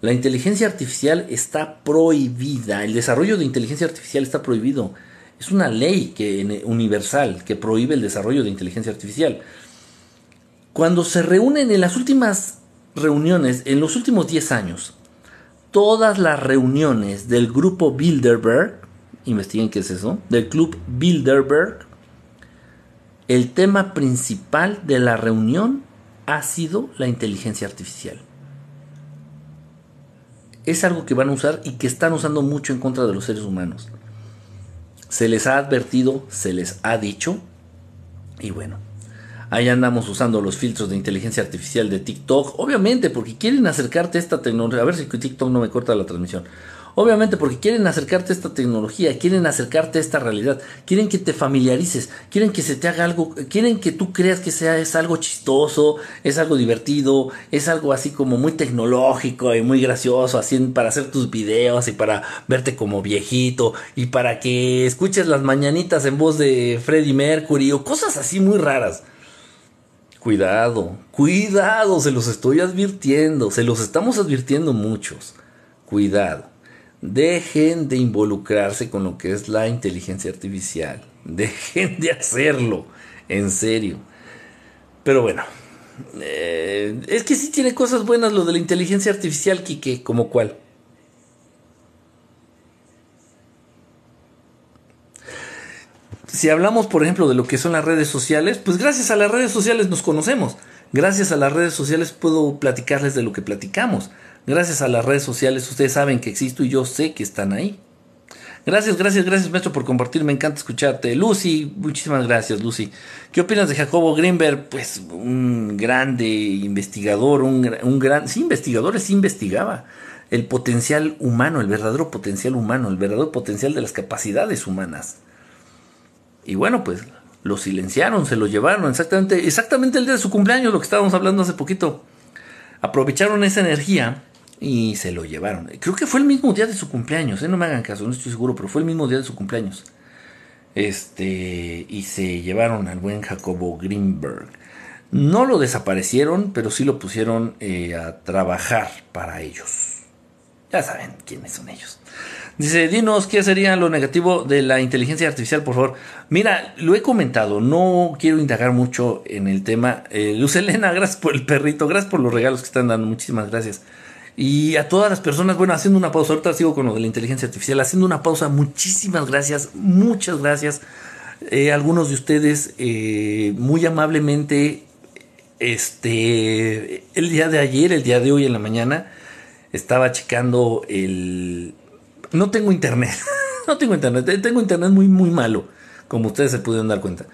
La inteligencia artificial está prohibida, el desarrollo de inteligencia artificial está prohibido. Es una ley que, universal que prohíbe el desarrollo de inteligencia artificial. Cuando se reúnen en las últimas reuniones, en los últimos 10 años, todas las reuniones del grupo Bilderberg, investiguen qué es eso, del club Bilderberg, el tema principal de la reunión ha sido la inteligencia artificial. Es algo que van a usar y que están usando mucho en contra de los seres humanos. Se les ha advertido, se les ha dicho y bueno, ahí andamos usando los filtros de inteligencia artificial de TikTok, obviamente porque quieren acercarte a esta tecnología, a ver si TikTok no me corta la transmisión. Obviamente porque quieren acercarte a esta tecnología, quieren acercarte a esta realidad, quieren que te familiarices, quieren que se te haga algo, quieren que tú creas que sea es algo chistoso, es algo divertido, es algo así como muy tecnológico y muy gracioso, para hacer tus videos y para verte como viejito y para que escuches las mañanitas en voz de Freddie Mercury o cosas así muy raras. Cuidado, cuidado, se los estoy advirtiendo, se los estamos advirtiendo muchos. Cuidado. Dejen de involucrarse con lo que es la inteligencia artificial. Dejen de hacerlo. En serio. Pero bueno. Eh, es que sí tiene cosas buenas lo de la inteligencia artificial, Kike, como cuál. Si hablamos, por ejemplo, de lo que son las redes sociales, pues gracias a las redes sociales nos conocemos. Gracias a las redes sociales puedo platicarles de lo que platicamos. Gracias a las redes sociales ustedes saben que existo y yo sé que están ahí. Gracias, gracias, gracias maestro por compartir, me encanta escucharte. Lucy, muchísimas gracias Lucy. ¿Qué opinas de Jacobo Greenberg? Pues un grande investigador, un, un gran... Sí, investigador, sí investigaba el potencial humano, el verdadero potencial humano, el verdadero potencial de las capacidades humanas. Y bueno, pues lo silenciaron, se lo llevaron, exactamente, exactamente el día de su cumpleaños, lo que estábamos hablando hace poquito. Aprovecharon esa energía y se lo llevaron. Creo que fue el mismo día de su cumpleaños, ¿eh? no me hagan caso, no estoy seguro, pero fue el mismo día de su cumpleaños. Este, y se llevaron al buen Jacobo Greenberg. No lo desaparecieron, pero sí lo pusieron eh, a trabajar para ellos. Ya saben quiénes son ellos. Dice, dinos qué sería lo negativo de la inteligencia artificial, por favor. Mira, lo he comentado, no quiero indagar mucho en el tema. Eh, Luz Elena, gracias por el perrito, gracias por los regalos que están dando, muchísimas gracias. Y a todas las personas, bueno, haciendo una pausa, ahorita sigo con lo de la inteligencia artificial, haciendo una pausa, muchísimas gracias, muchas gracias. Eh, algunos de ustedes eh, muy amablemente, este, el día de ayer, el día de hoy en la mañana, estaba checando el... No tengo internet, no tengo internet, tengo internet muy, muy malo, como ustedes se pudieron dar cuenta.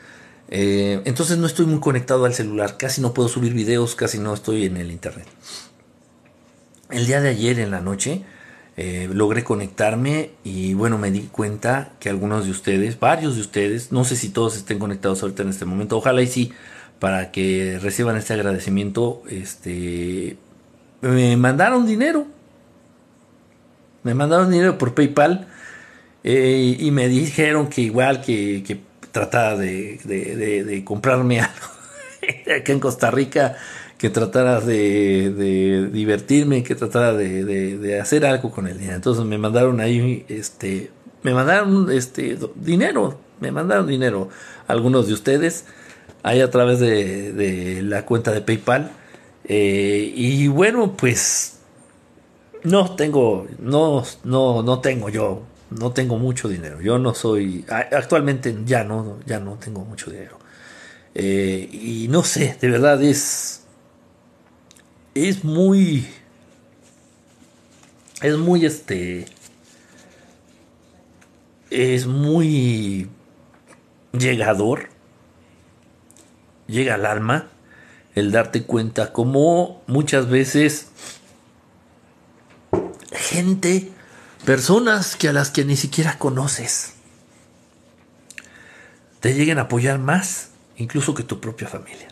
Eh, entonces no estoy muy conectado al celular, casi no puedo subir videos, casi no estoy en el internet. El día de ayer en la noche eh, logré conectarme y bueno, me di cuenta que algunos de ustedes, varios de ustedes, no sé si todos estén conectados ahorita en este momento, ojalá y sí, para que reciban este agradecimiento, este, me mandaron dinero, me mandaron dinero por PayPal eh, y me dijeron que igual que, que tratara de, de comprarme algo acá en Costa Rica que tratara de, divertirme, que tratara de, hacer algo con el dinero. Entonces me mandaron ahí, este, me mandaron este dinero, me mandaron dinero algunos de ustedes ahí a través de, la cuenta de PayPal. Eh, y bueno, pues no tengo, no, no, no tengo yo, no tengo mucho dinero. Yo no soy, actualmente ya no, ya no tengo mucho dinero. Eh, y no sé, de verdad es es muy. Es muy este. Es muy llegador. Llega al alma el darte cuenta como muchas veces gente, personas que a las que ni siquiera conoces, te lleguen a apoyar más incluso que tu propia familia.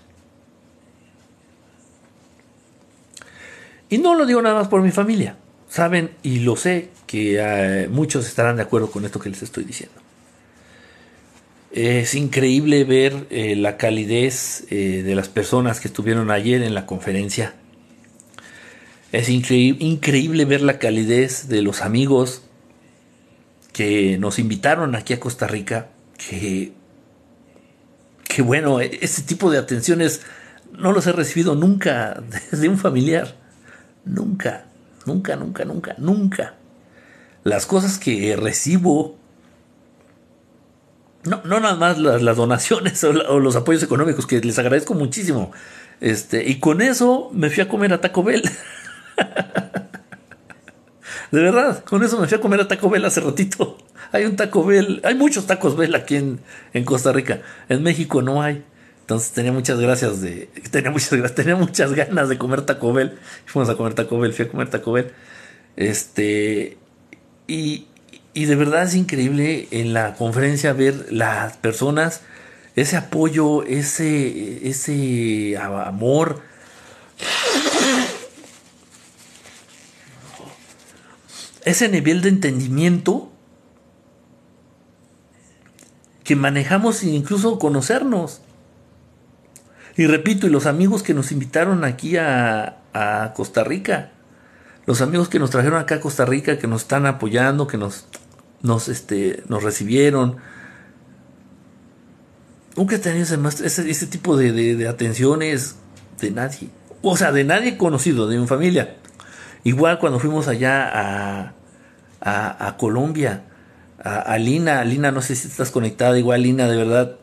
Y no lo digo nada más por mi familia. Saben, y lo sé, que eh, muchos estarán de acuerdo con esto que les estoy diciendo. Es increíble ver eh, la calidez eh, de las personas que estuvieron ayer en la conferencia. Es increíble ver la calidez de los amigos que nos invitaron aquí a Costa Rica. Que, bueno, ese tipo de atenciones no los he recibido nunca de un familiar. Nunca, nunca, nunca, nunca, nunca. Las cosas que recibo no, no nada más las, donaciones o, los apoyos económicos, que les agradezco muchísimo. Este, y con eso me fui a comer a Taco Bell. De verdad, con eso me fui a comer a Taco Bell hace ratito. Hay un Taco Bell, hay muchos tacos Bell aquí en, en Costa Rica. En México no hay. Entonces tenía muchas gracias de. Tenía muchas tenía muchas ganas de comer Taco Bell. Fuimos a comer Taco Bell, fui a comer Taco Bell. Este. Y, y de verdad es increíble en la conferencia ver las personas, ese apoyo, ese, ese amor. Ese nivel de entendimiento que manejamos sin incluso conocernos. Y repito, y los amigos que nos invitaron aquí a, a Costa Rica, los amigos que nos trajeron acá a Costa Rica, que nos están apoyando, que nos nos, este, nos recibieron. Nunca he tenido ese, ese, tipo de, atenciones de nadie. O sea, de nadie conocido, de mi familia. Igual cuando fuimos allá a, a, Colombia, a, Lina, Lina, no sé si estás conectada, igual Lina, de verdad,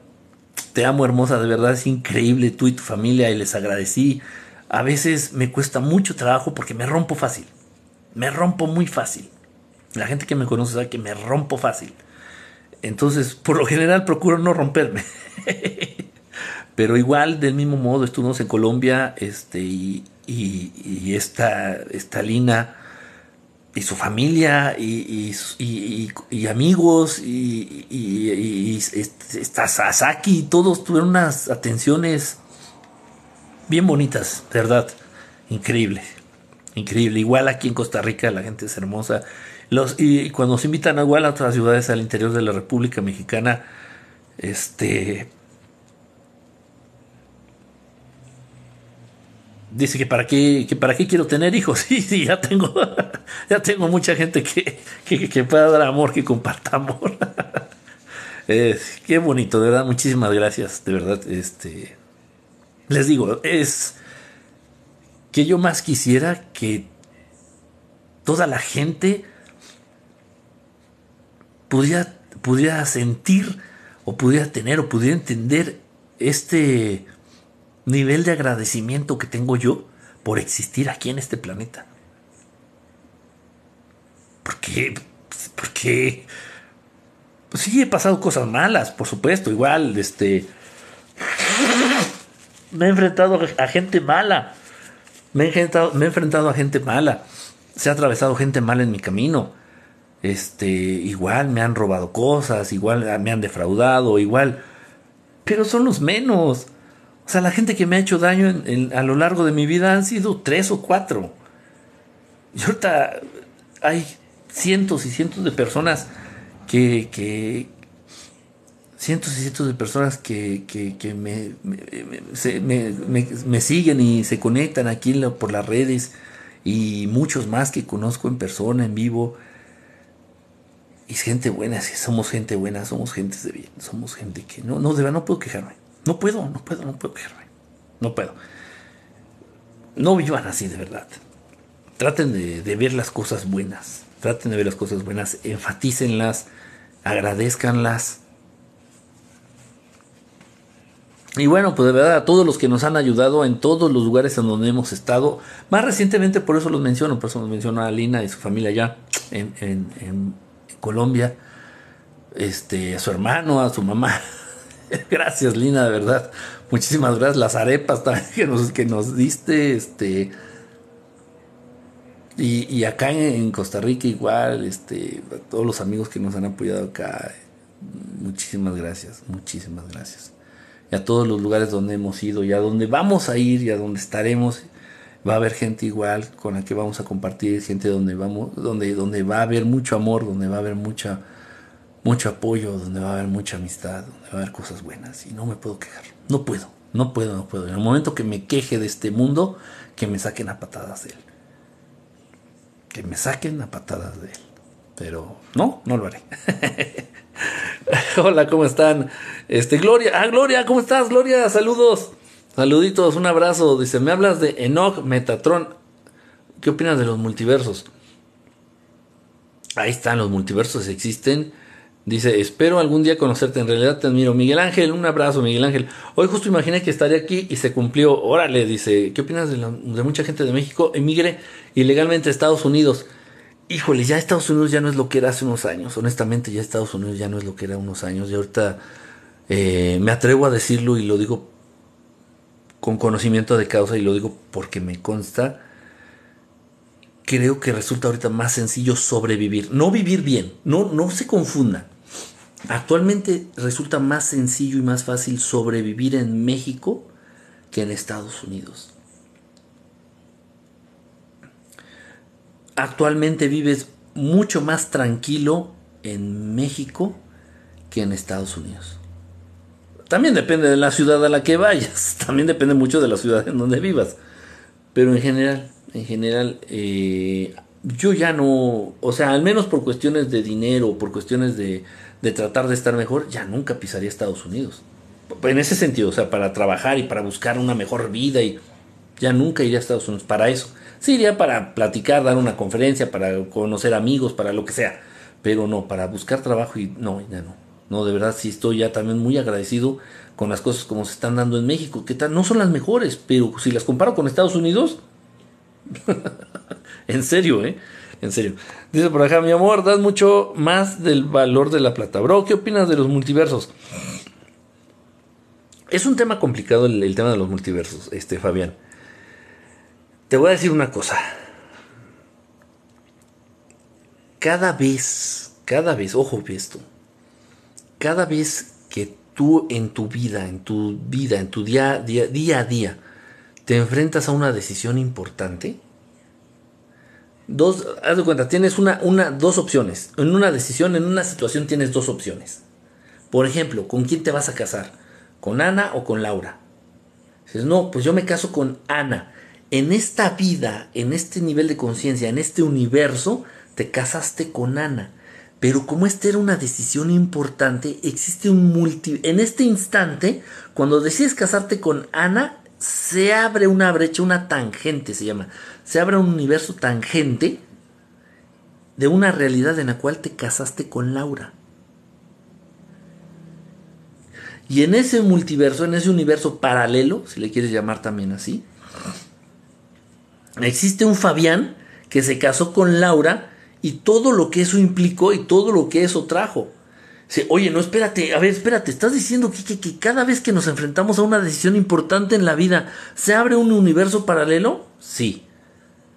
te amo hermosa, de verdad es increíble tú y tu familia y les agradecí. A veces me cuesta mucho trabajo porque me rompo fácil, me rompo muy fácil. La gente que me conoce sabe que me rompo fácil. Entonces, por lo general procuro no romperme. Pero igual, del mismo modo, estuvimos en Colombia, este, y, y, esta, Lina y su familia y, y amigos y, esta Sasaki, todos tuvieron unas atenciones bien bonitas, ¿verdad? Increíble, increíble. Igual aquí en Costa Rica la gente es hermosa y cuando se invitan igual a otras ciudades al interior de la República Mexicana, este dice que para qué, que para qué quiero tener hijos. Sí, sí, ya tengo, ya tengo mucha gente que, que, pueda dar amor, que comparta amor. qué bonito, de verdad, muchísimas gracias, de verdad. Este les digo, es que yo más quisiera que toda la gente pudiera, sentir o pudiera tener o pudiera entender este nivel de agradecimiento que tengo yo por existir aquí en este planeta. Porque, porque, pues sí he pasado cosas malas, por supuesto, igual, este, me he enfrentado a gente mala, me he enfrentado, me he enfrentado a gente mala, se ha atravesado gente mala en mi camino este, igual me han robado cosas, igual me han defraudado, igual, pero son los menos. O sea, la gente que me ha hecho daño a lo largo de mi vida han sido tres o cuatro. Y ahorita hay cientos y cientos de personas que, cientos y cientos de personas que, que, me, me, siguen y se conectan aquí por las redes y muchos más que conozco en persona, en vivo y gente buena, si somos gente buena, somos gente de bien, somos gente que no, no, de verdad no puedo quejarme. No puedo, no puedo, no puedo quejarme. No puedo. No vivan así de verdad. Traten de, ver las cosas buenas. Traten de ver las cosas buenas. Enfatícenlas. Agradezcanlas. Y bueno, pues de verdad a todos los que nos han ayudado en todos los lugares en donde hemos estado. Más recientemente, por eso los menciono, por eso los menciono a Lina y su familia allá en, en Colombia, este, a su hermano, a su mamá. gracias, Lina, de verdad. Muchísimas gracias. Las arepas también que nos, que nos diste, este. Y, acá en, Costa Rica igual, este, a todos los amigos que nos han apoyado acá, muchísimas gracias, muchísimas gracias. Y a todos los lugares donde hemos ido y a donde vamos a ir y a donde estaremos va a haber gente igual con la que vamos a compartir, gente donde vamos, donde, donde va a haber mucho amor, donde va a haber mucha, mucho apoyo, donde va a haber mucha amistad, donde va a haber cosas buenas. Y no me puedo quejar. No puedo, no puedo, no puedo. En el momento que me queje de este mundo, que me saquen a patadas de él. Que me saquen a patadas de él. Pero no, no lo haré. Hola, ¿cómo están? Este, Gloria, ah, Gloria, ¿cómo estás? Gloria, saludos. Saluditos, un abrazo. Dice, me hablas de Enoch, Metatron. ¿Qué opinas de los multiversos? Ahí están, los multiversos existen. Dice, espero algún día conocerte, en realidad te admiro. Miguel Ángel, un abrazo, Miguel Ángel. Hoy justo imaginé que estaría aquí y se cumplió. Órale, dice, ¿qué opinas de, mucha gente de México? Emigre ilegalmente a Estados Unidos. Híjole, ya Estados Unidos ya no es lo que era hace unos años. Honestamente, ya Estados Unidos ya no es lo que era unos años. Y ahorita eh, me atrevo a decirlo y lo digo con conocimiento de causa y lo digo porque me consta creo que resulta ahorita más sencillo sobrevivir. No vivir bien, no, no se confunda. Actualmente resulta más sencillo y más fácil sobrevivir en México que en Estados Unidos. Actualmente vives mucho más tranquilo en México que en Estados Unidos. También depende de la ciudad a la que vayas, también depende mucho de la ciudad en donde vivas. Pero en general, en general, eh, yo ya no, o sea, al menos por cuestiones de dinero, por cuestiones de, de tratar de estar mejor, ya nunca pisaría Estados Unidos. En ese sentido, o sea, para trabajar y para buscar una mejor vida y ya nunca iría a Estados Unidos para eso. Sí iría para platicar, dar una conferencia, para conocer amigos, para lo que sea, pero no, para buscar trabajo y no, ya no. No, de verdad sí estoy ya también muy agradecido con las cosas como se están dando en México, que no son las mejores, pero si las comparo con Estados Unidos, en serio, ¿eh? En serio. Dice por acá, mi amor, das mucho más del valor de la plata. Bro, ¿qué opinas de los multiversos? Es un tema complicado el, tema de los multiversos, este, Fabián. Te voy a decir una cosa. Cada vez, cada vez, ojo esto, cada vez que tú en tu vida, en tu vida, en tu día, día, día a día, te enfrentas a una decisión importante, Dos, haz de cuenta, tienes una, una, dos opciones. En una decisión, en una situación tienes dos opciones. Por ejemplo, ¿con quién te vas a casar? ¿Con Ana o con Laura? Dices, no, pues yo me caso con Ana. En esta vida, en este nivel de conciencia, en este universo, te casaste con Ana. Pero como esta era una decisión importante, existe un multi... En este instante, cuando decides casarte con Ana, se abre una brecha, una tangente se llama. Se abre un universo tangente de una realidad en la cual te casaste con Laura. Y en ese multiverso, en ese universo paralelo, si le quieres llamar también así, existe un Fabián que se casó con Laura y todo lo que eso implicó y todo lo que eso trajo. Oye, no, espérate, a ver, espérate, ¿estás diciendo que, que, cada vez que nos enfrentamos a una decisión importante en la vida, se abre un universo paralelo? Sí.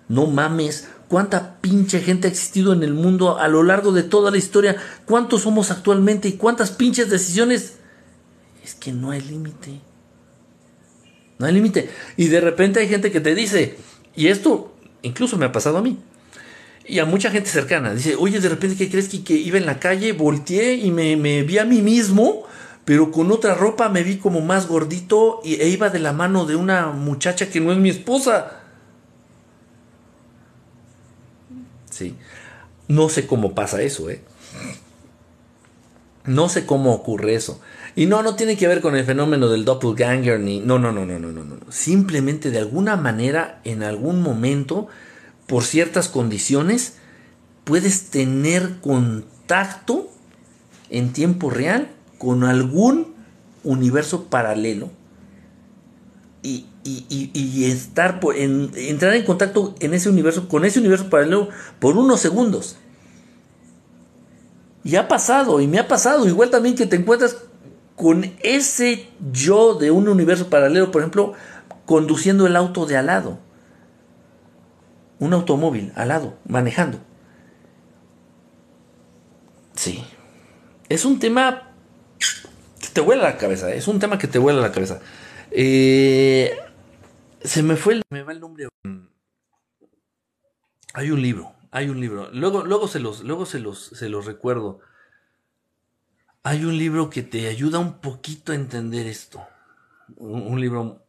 No mames, cuánta pinche gente ha existido en el mundo a lo largo de toda la historia, cuántos somos actualmente y cuántas pinches decisiones. Es que no hay límite. No hay límite. Y de repente hay gente que te dice, y esto incluso me ha pasado a mí y a mucha gente cercana. Dice, oye, de repente, ¿qué crees que, iba en la calle? Volteé y me, me, vi a mí mismo, pero con otra ropa me vi como más gordito y, e iba de la mano de una muchacha que no es mi esposa. Sí. No sé cómo pasa eso, ¿eh? No sé cómo ocurre eso. Y no, no tiene que ver con el fenómeno del doppelganger ni... No, no, no, no, no, no, no. Simplemente de alguna manera, en algún momento, por ciertas condiciones, puedes tener contacto en tiempo real con algún universo paralelo y, estar por, entrar en contacto en ese universo con ese universo paralelo por unos segundos. Y ha pasado, y me ha pasado, igual también que te encuentras con ese yo de un universo paralelo, por ejemplo, conduciendo el auto de al lado un automóvil al lado, manejando. Sí. Es un tema que te vuela la cabeza, es un tema que te vuela la cabeza. Eh, se me fue el, me va el nombre. Hay un libro, hay un libro. Luego, luego se los, luego se los, se los recuerdo. Hay un libro que te ayuda un poquito a entender esto. un libro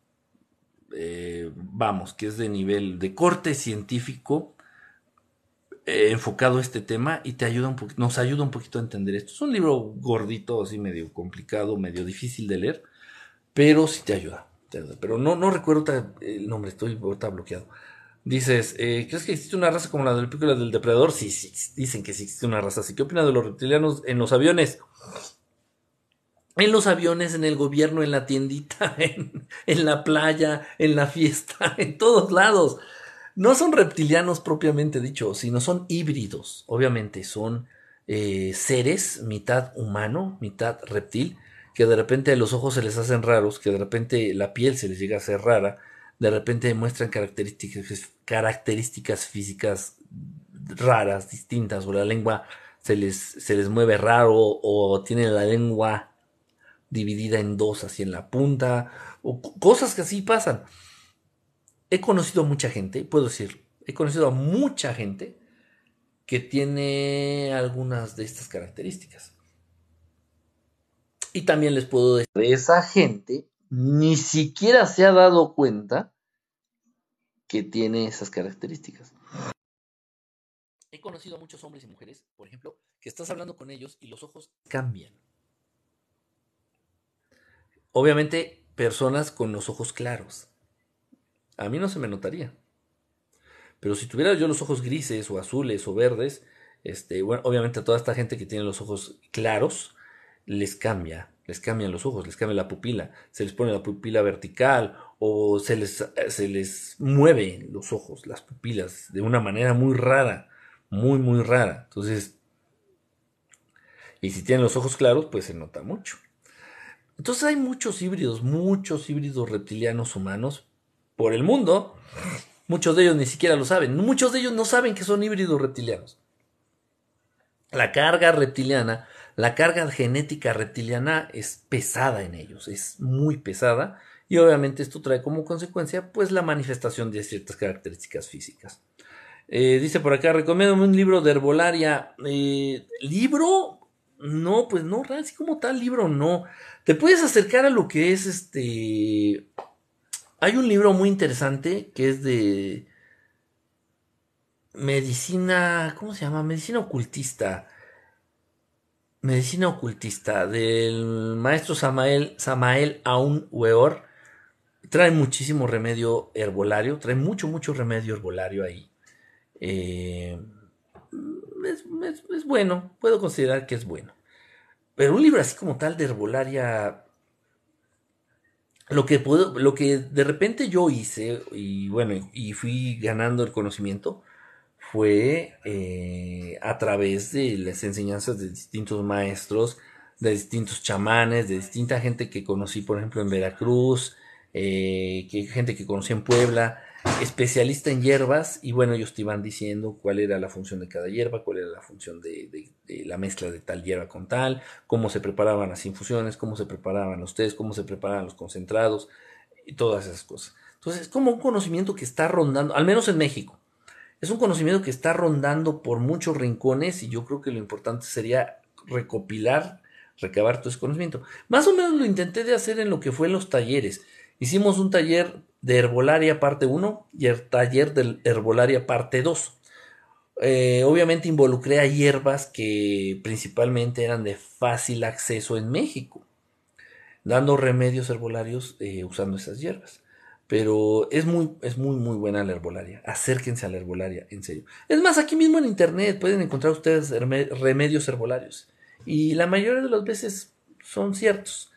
eh, vamos, que es de nivel de corte científico, eh, enfocado a este tema y te ayuda un nos ayuda un poquito a entender esto. Es un libro gordito, así medio complicado, medio difícil de leer, pero sí te ayuda. Pero no, no recuerdo el nombre, estoy bloqueado. Dices, eh, ¿crees que existe una raza como la del película del depredador? Sí, sí, dicen que sí existe una raza así. ¿Qué opinas de los reptilianos en los aviones? En los aviones, en el gobierno, en la tiendita, en, en la playa, en la fiesta, en todos lados. No son reptilianos propiamente dicho, sino son híbridos. Obviamente son eh, seres, mitad humano, mitad reptil, que de repente los ojos se les hacen raros, que de repente la piel se les llega a ser rara, de repente muestran características, características físicas raras, distintas, o la lengua se les, se les mueve raro, o tienen la lengua dividida en dos así en la punta, o cosas que así pasan. He conocido a mucha gente, puedo decir, he conocido a mucha gente que tiene algunas de estas características. Y también les puedo decir, esa gente ni siquiera se ha dado cuenta que tiene esas características. He conocido a muchos hombres y mujeres, por ejemplo, que estás hablando con ellos y los ojos cambian. Obviamente, personas con los ojos claros. A mí no se me notaría. Pero si tuviera yo los ojos grises o azules o verdes, este, bueno, obviamente a toda esta gente que tiene los ojos claros, les cambia, les cambian los ojos, les cambia la pupila, se les pone la pupila vertical o se les, se les mueve los ojos, las pupilas, de una manera muy rara, muy, muy rara. Entonces, y si tienen los ojos claros, pues se nota mucho. Entonces hay muchos híbridos, muchos híbridos reptilianos humanos por el mundo. Muchos de ellos ni siquiera lo saben. Muchos de ellos no saben que son híbridos reptilianos. La carga reptiliana la carga genética reptiliana es pesada en ellos, es muy pesada y obviamente esto trae como consecuencia pues la manifestación de ciertas características físicas. Eh, dice por acá, recomiendo un libro de herbolaria. Eh, ¿Libro? No, pues no, así como tal libro no. Te puedes acercar a lo que es este... Hay un libro muy interesante que es de medicina, ¿cómo se llama? Medicina ocultista. Medicina ocultista del maestro Samael, Samael Aun Weor. Trae muchísimo remedio herbolario, trae mucho, mucho remedio herbolario ahí. Eh, es, bueno, puedo considerar que es bueno. Pero un libro así como tal de herbolaria, lo que, puedo, lo que de repente yo hice, y bueno, y fui ganando el conocimiento, fue eh, a través de las enseñanzas de distintos maestros, de distintos chamanes, de distinta gente que conocí, por ejemplo, en Veracruz, eh, que gente que conocí en Puebla, especialista en hierbas, y bueno, ellos te iban diciendo cuál era la función de cada hierba, cuál era la función de, la mezcla de tal hierba con tal, cómo se preparaban las infusiones, cómo se preparaban los tés, cómo se preparaban los concentrados, y todas esas cosas. Entonces, es como un conocimiento que está rondando, al menos en México. Es un conocimiento que está rondando por muchos rincones y yo creo que lo importante sería recopilar, recabar todo ese conocimiento. Más o menos lo intenté de hacer en lo que fue los talleres. Hicimos un taller de herbolaria parte 1 y el taller de herbolaria parte 2. Eh, obviamente involucré a hierbas que principalmente eran de fácil acceso en México, dando remedios herbolarios eh, usando esas hierbas. Pero es muy, es muy, muy buena la herbolaria. Acérquense a la herbolaria, en serio. Es más, aquí mismo en internet pueden encontrar ustedes remedios herbolarios. Y la mayoría de las veces son ciertos.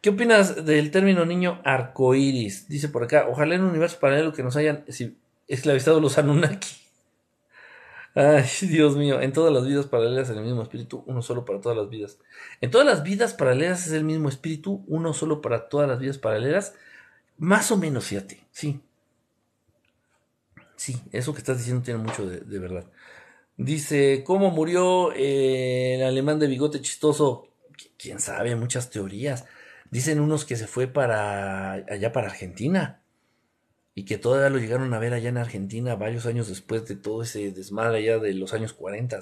¿Qué opinas del término niño arcoíris? Dice por acá, ojalá en un universo paralelo que nos hayan esclavizado los Anunnaki. Ay, Dios mío, en todas las vidas paralelas el mismo espíritu, uno solo para todas las vidas. En todas las vidas paralelas es el mismo espíritu, uno solo para todas las vidas paralelas. Más o menos, fíjate, sí. Sí, eso que estás diciendo tiene mucho de, verdad. Dice, ¿cómo murió eh, el alemán de bigote chistoso? Quién sabe, muchas teorías. Dicen unos que se fue para allá para Argentina y que todavía lo llegaron a ver allá en Argentina varios años después de todo ese desmadre allá de los años 40.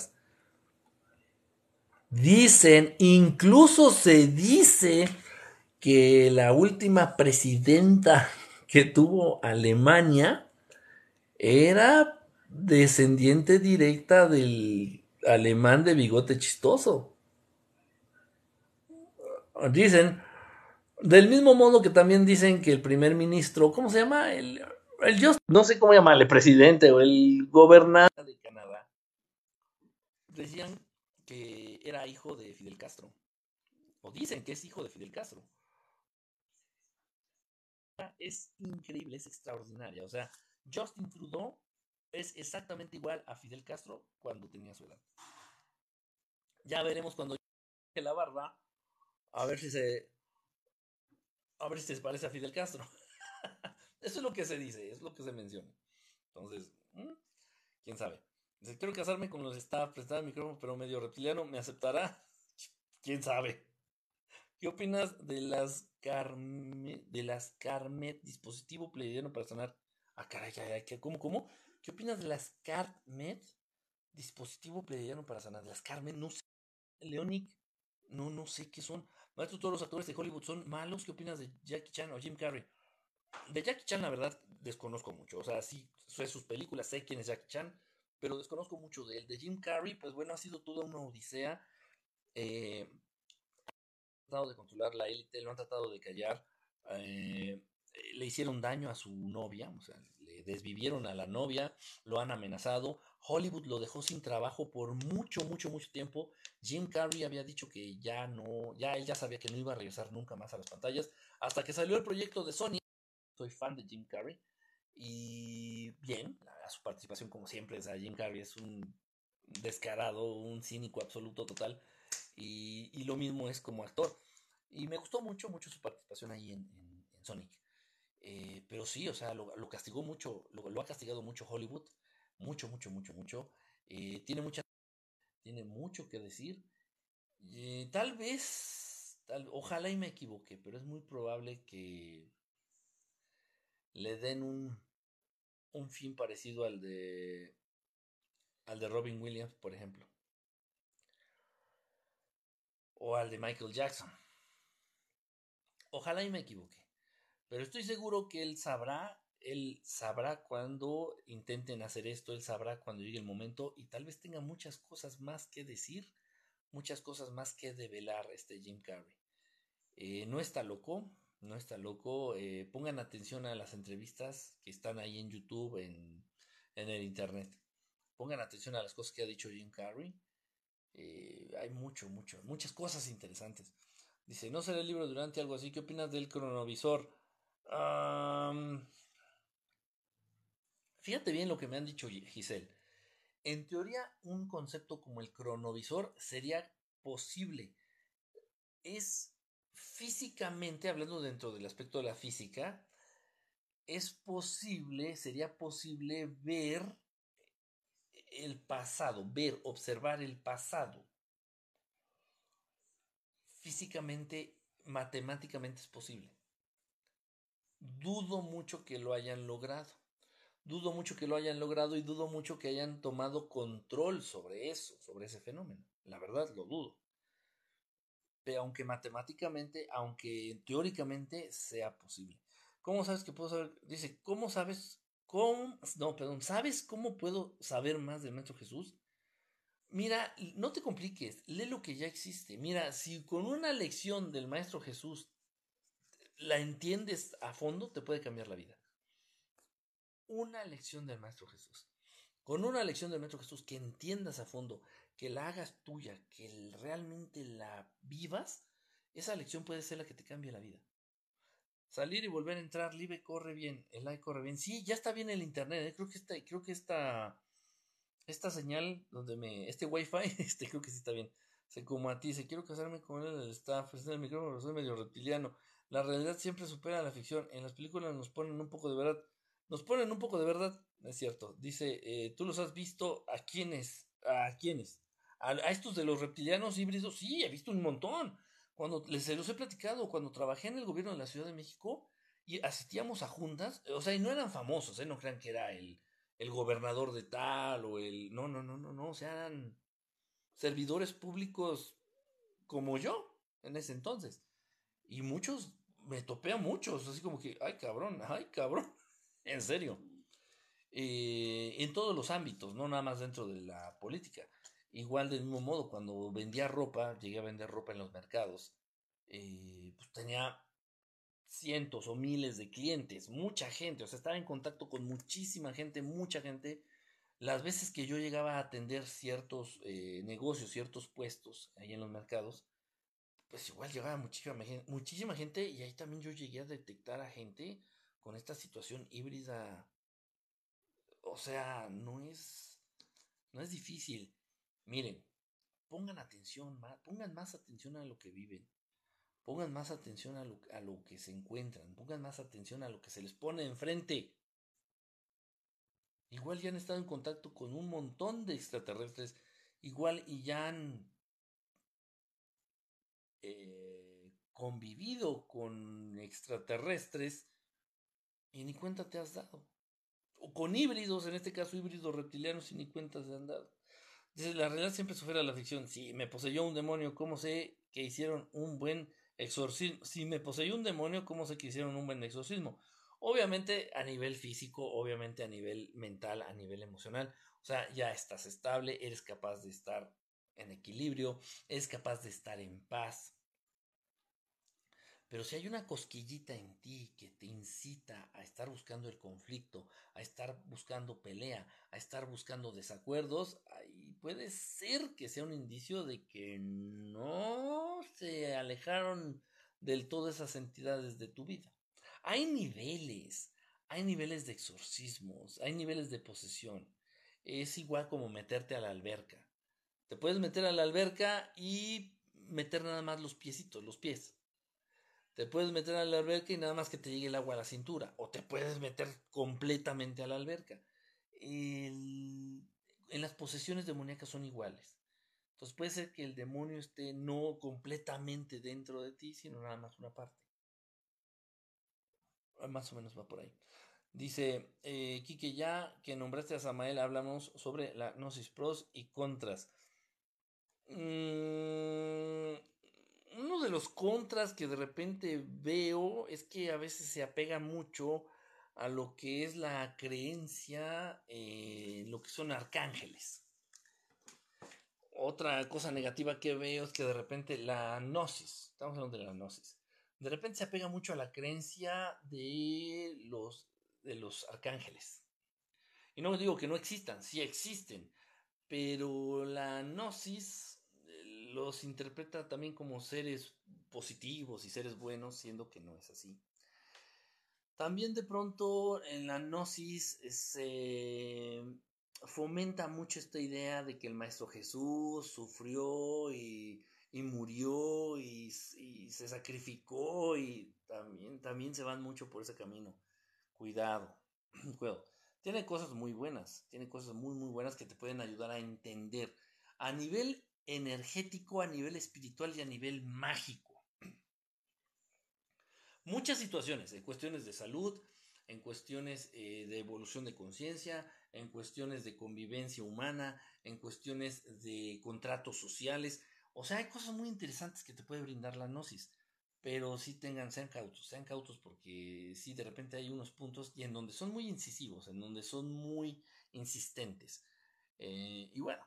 Dicen, incluso se dice que la última presidenta que tuvo Alemania era descendiente directa del alemán de bigote chistoso. Dicen, del mismo modo que también dicen que el primer ministro, ¿cómo se llama? El, el Just, no sé cómo llamarle, presidente o el gobernador de Canadá, decían que era hijo de Fidel Castro. O dicen que es hijo de Fidel Castro. Es increíble, es extraordinaria. O sea, Justin Trudeau es exactamente igual a Fidel Castro cuando tenía su edad. Ya veremos cuando la barba, a ver si se. A ver si se parece a Fidel Castro. Eso es lo que se dice, es lo que se menciona. Entonces, quién sabe. quiero casarme con los staff, prestar el micrófono, pero medio reptiliano, ¿me aceptará? ¿Quién sabe? ¿Qué opinas de las De las Carmet, dispositivo pleiadiano para sonar? Ah, caray, caray, ¿cómo, cómo? ¿Qué opinas de las Carmet, dispositivo pleiadiano para sanar? Las Carmet, no sé. Leonic, no, no sé qué son. Maestro, todos los actores de Hollywood son malos. ¿Qué opinas de Jackie Chan o Jim Carrey? De Jackie Chan, la verdad, desconozco mucho. O sea, sí, sé sus películas, sé quién es Jackie Chan, pero desconozco mucho de él. De Jim Carrey, pues bueno, ha sido toda una odisea. Eh, tratado de controlar la élite, lo han tratado de callar. Eh, le hicieron daño a su novia, o sea, le desvivieron a la novia, lo han amenazado. Hollywood lo dejó sin trabajo por mucho, mucho, mucho tiempo. Jim Carrey había dicho que ya no, ya él ya sabía que no iba a regresar nunca más a las pantallas, hasta que salió el proyecto de Sony soy fan de Jim Carrey. Y bien, su participación como siempre, o sea, Jim Carrey es un descarado, un cínico absoluto total. Y, lo mismo es como actor. Y me gustó mucho, mucho su participación ahí en, Sonic. Eh, pero sí, o sea, lo, castigó mucho, lo, ha castigado mucho Hollywood. Mucho, mucho, mucho, mucho. Eh, tiene mucha, tiene mucho que decir. Eh, tal vez, tal, ojalá y me equivoque, pero es muy probable que le den un, un fin parecido al de al de Robin Williams, por ejemplo. O al de Michael Jackson. Ojalá y me equivoque. Pero estoy seguro que él sabrá, él sabrá cuando intenten hacer esto, él sabrá cuando llegue el momento y tal vez tenga muchas cosas más que decir, muchas cosas más que develar este Jim Carrey. Eh, no está loco, no está loco. Eh, pongan atención a las entrevistas que están ahí en YouTube, en, el Internet. Pongan atención a las cosas que ha dicho Jim Carrey. Eh, hay mucho, mucho, muchas cosas interesantes. Dice, no será el libro durante algo así. ¿Qué opinas del cronovisor? fíjate bien lo que me han dicho Giselle. En teoría, un concepto como el cronovisor sería posible. Es físicamente, hablando dentro del aspecto de la física, es posible, sería posible ver el pasado, ver, observar el pasado. Físicamente, matemáticamente es posible. Dudo mucho que lo hayan logrado. Dudo mucho que lo hayan logrado y dudo mucho que hayan tomado control sobre eso, sobre ese fenómeno. La verdad, lo dudo aunque matemáticamente, aunque teóricamente sea posible. ¿Cómo sabes que puedo saber? Dice, ¿cómo sabes? No, perdón, ¿sabes cómo puedo saber más del Maestro Jesús? Mira, no te compliques, lee lo que ya existe. Mira, si con una lección del Maestro Jesús la entiendes a fondo, te puede cambiar la vida. Una lección del Maestro Jesús. Con una lección del Maestro Jesús que entiendas a fondo, que la hagas tuya, que realmente la vivas, esa lección puede ser la que te cambie la vida. Salir y volver a entrar, libre corre bien, el like corre bien. Sí, ya está bien el internet, ¿eh? creo que esta, creo que esta, esta señal donde me, este wifi, este creo que sí está bien. Se como a ti, se quiero casarme con el staff, es el micrófono, soy medio reptiliano. La realidad siempre supera la ficción. En las películas nos ponen un poco de verdad. Nos ponen un poco de verdad, es cierto. Dice, eh, tú los has visto a quiénes, a quiénes a, estos de los reptilianos híbridos, sí, he visto un montón. Cuando les los he platicado, cuando trabajé en el gobierno de la Ciudad de México y asistíamos a juntas, o sea, y no eran famosos, ¿eh? no crean que era el, el gobernador de tal o el... No, no, no, no, no, o sea, eran servidores públicos como yo en ese entonces. Y muchos, me topé a muchos, así como que, ay cabrón, ay cabrón, en serio. Eh, en todos los ámbitos, no nada más dentro de la política. Igual del mismo modo, cuando vendía ropa, llegué a vender ropa en los mercados, eh, pues tenía cientos o miles de clientes, mucha gente, o sea, estaba en contacto con muchísima gente, mucha gente. Las veces que yo llegaba a atender ciertos eh, negocios, ciertos puestos ahí en los mercados, pues igual llegaba muchísima, muchísima gente y ahí también yo llegué a detectar a gente con esta situación híbrida. O sea, no es, no es difícil. Miren, pongan atención, pongan más atención a lo que viven. Pongan más atención a lo, a lo que se encuentran. Pongan más atención a lo que se les pone enfrente. Igual ya han estado en contacto con un montón de extraterrestres. Igual y ya han eh, convivido con extraterrestres y ni cuenta te has dado. O con híbridos, en este caso híbridos reptilianos, y ni cuenta se han dado. La realidad siempre supera la ficción. Si me poseyó un demonio, ¿cómo sé que hicieron un buen exorcismo? Si me poseyó un demonio, ¿cómo sé que hicieron un buen exorcismo? Obviamente a nivel físico, obviamente a nivel mental, a nivel emocional. O sea, ya estás estable, eres capaz de estar en equilibrio, eres capaz de estar en paz. Pero si hay una cosquillita en ti que te incita a estar buscando el conflicto, a estar buscando pelea, a estar buscando desacuerdos, ahí puede ser que sea un indicio de que no se alejaron del todo esas entidades de tu vida. Hay niveles, hay niveles de exorcismos, hay niveles de posesión. Es igual como meterte a la alberca. Te puedes meter a la alberca y meter nada más los piecitos, los pies te puedes meter a la alberca y nada más que te llegue el agua a la cintura. O te puedes meter completamente a la alberca. en las posesiones demoníacas son iguales. Entonces puede ser que el demonio esté no completamente dentro de ti, sino nada más una parte. Más o menos va por ahí. Dice eh, ya que nombraste a Samael, hablamos sobre la Gnosis Pros y Contras. Mmm uno de los contras que de repente veo es que a veces se apega mucho a lo que es la creencia en lo que son arcángeles. Otra cosa negativa que veo es que de repente la gnosis, estamos hablando de la gnosis, de repente se apega mucho a la creencia de los, de los arcángeles. Y no digo que no existan, sí existen, pero la gnosis los interpreta también como seres positivos y seres buenos, siendo que no es así. También de pronto en la gnosis se fomenta mucho esta idea de que el Maestro Jesús sufrió y, murió y, se sacrificó y también, también se van mucho por ese camino. Cuidado, cuidado. Tiene cosas muy buenas, tiene cosas muy muy buenas que te pueden ayudar a entender a nivel energético, a nivel espiritual y a nivel mágico. Muchas situaciones, en cuestiones de salud, en cuestiones eh, de evolución de conciencia, en cuestiones de convivencia humana, en cuestiones de contratos sociales. O sea, hay cosas muy interesantes que te puede brindar la gnosis. Pero sí tengan, sean cautos, sean cautos porque sí de repente hay unos puntos y en donde son muy incisivos, en donde son muy insistentes. Eh, y bueno,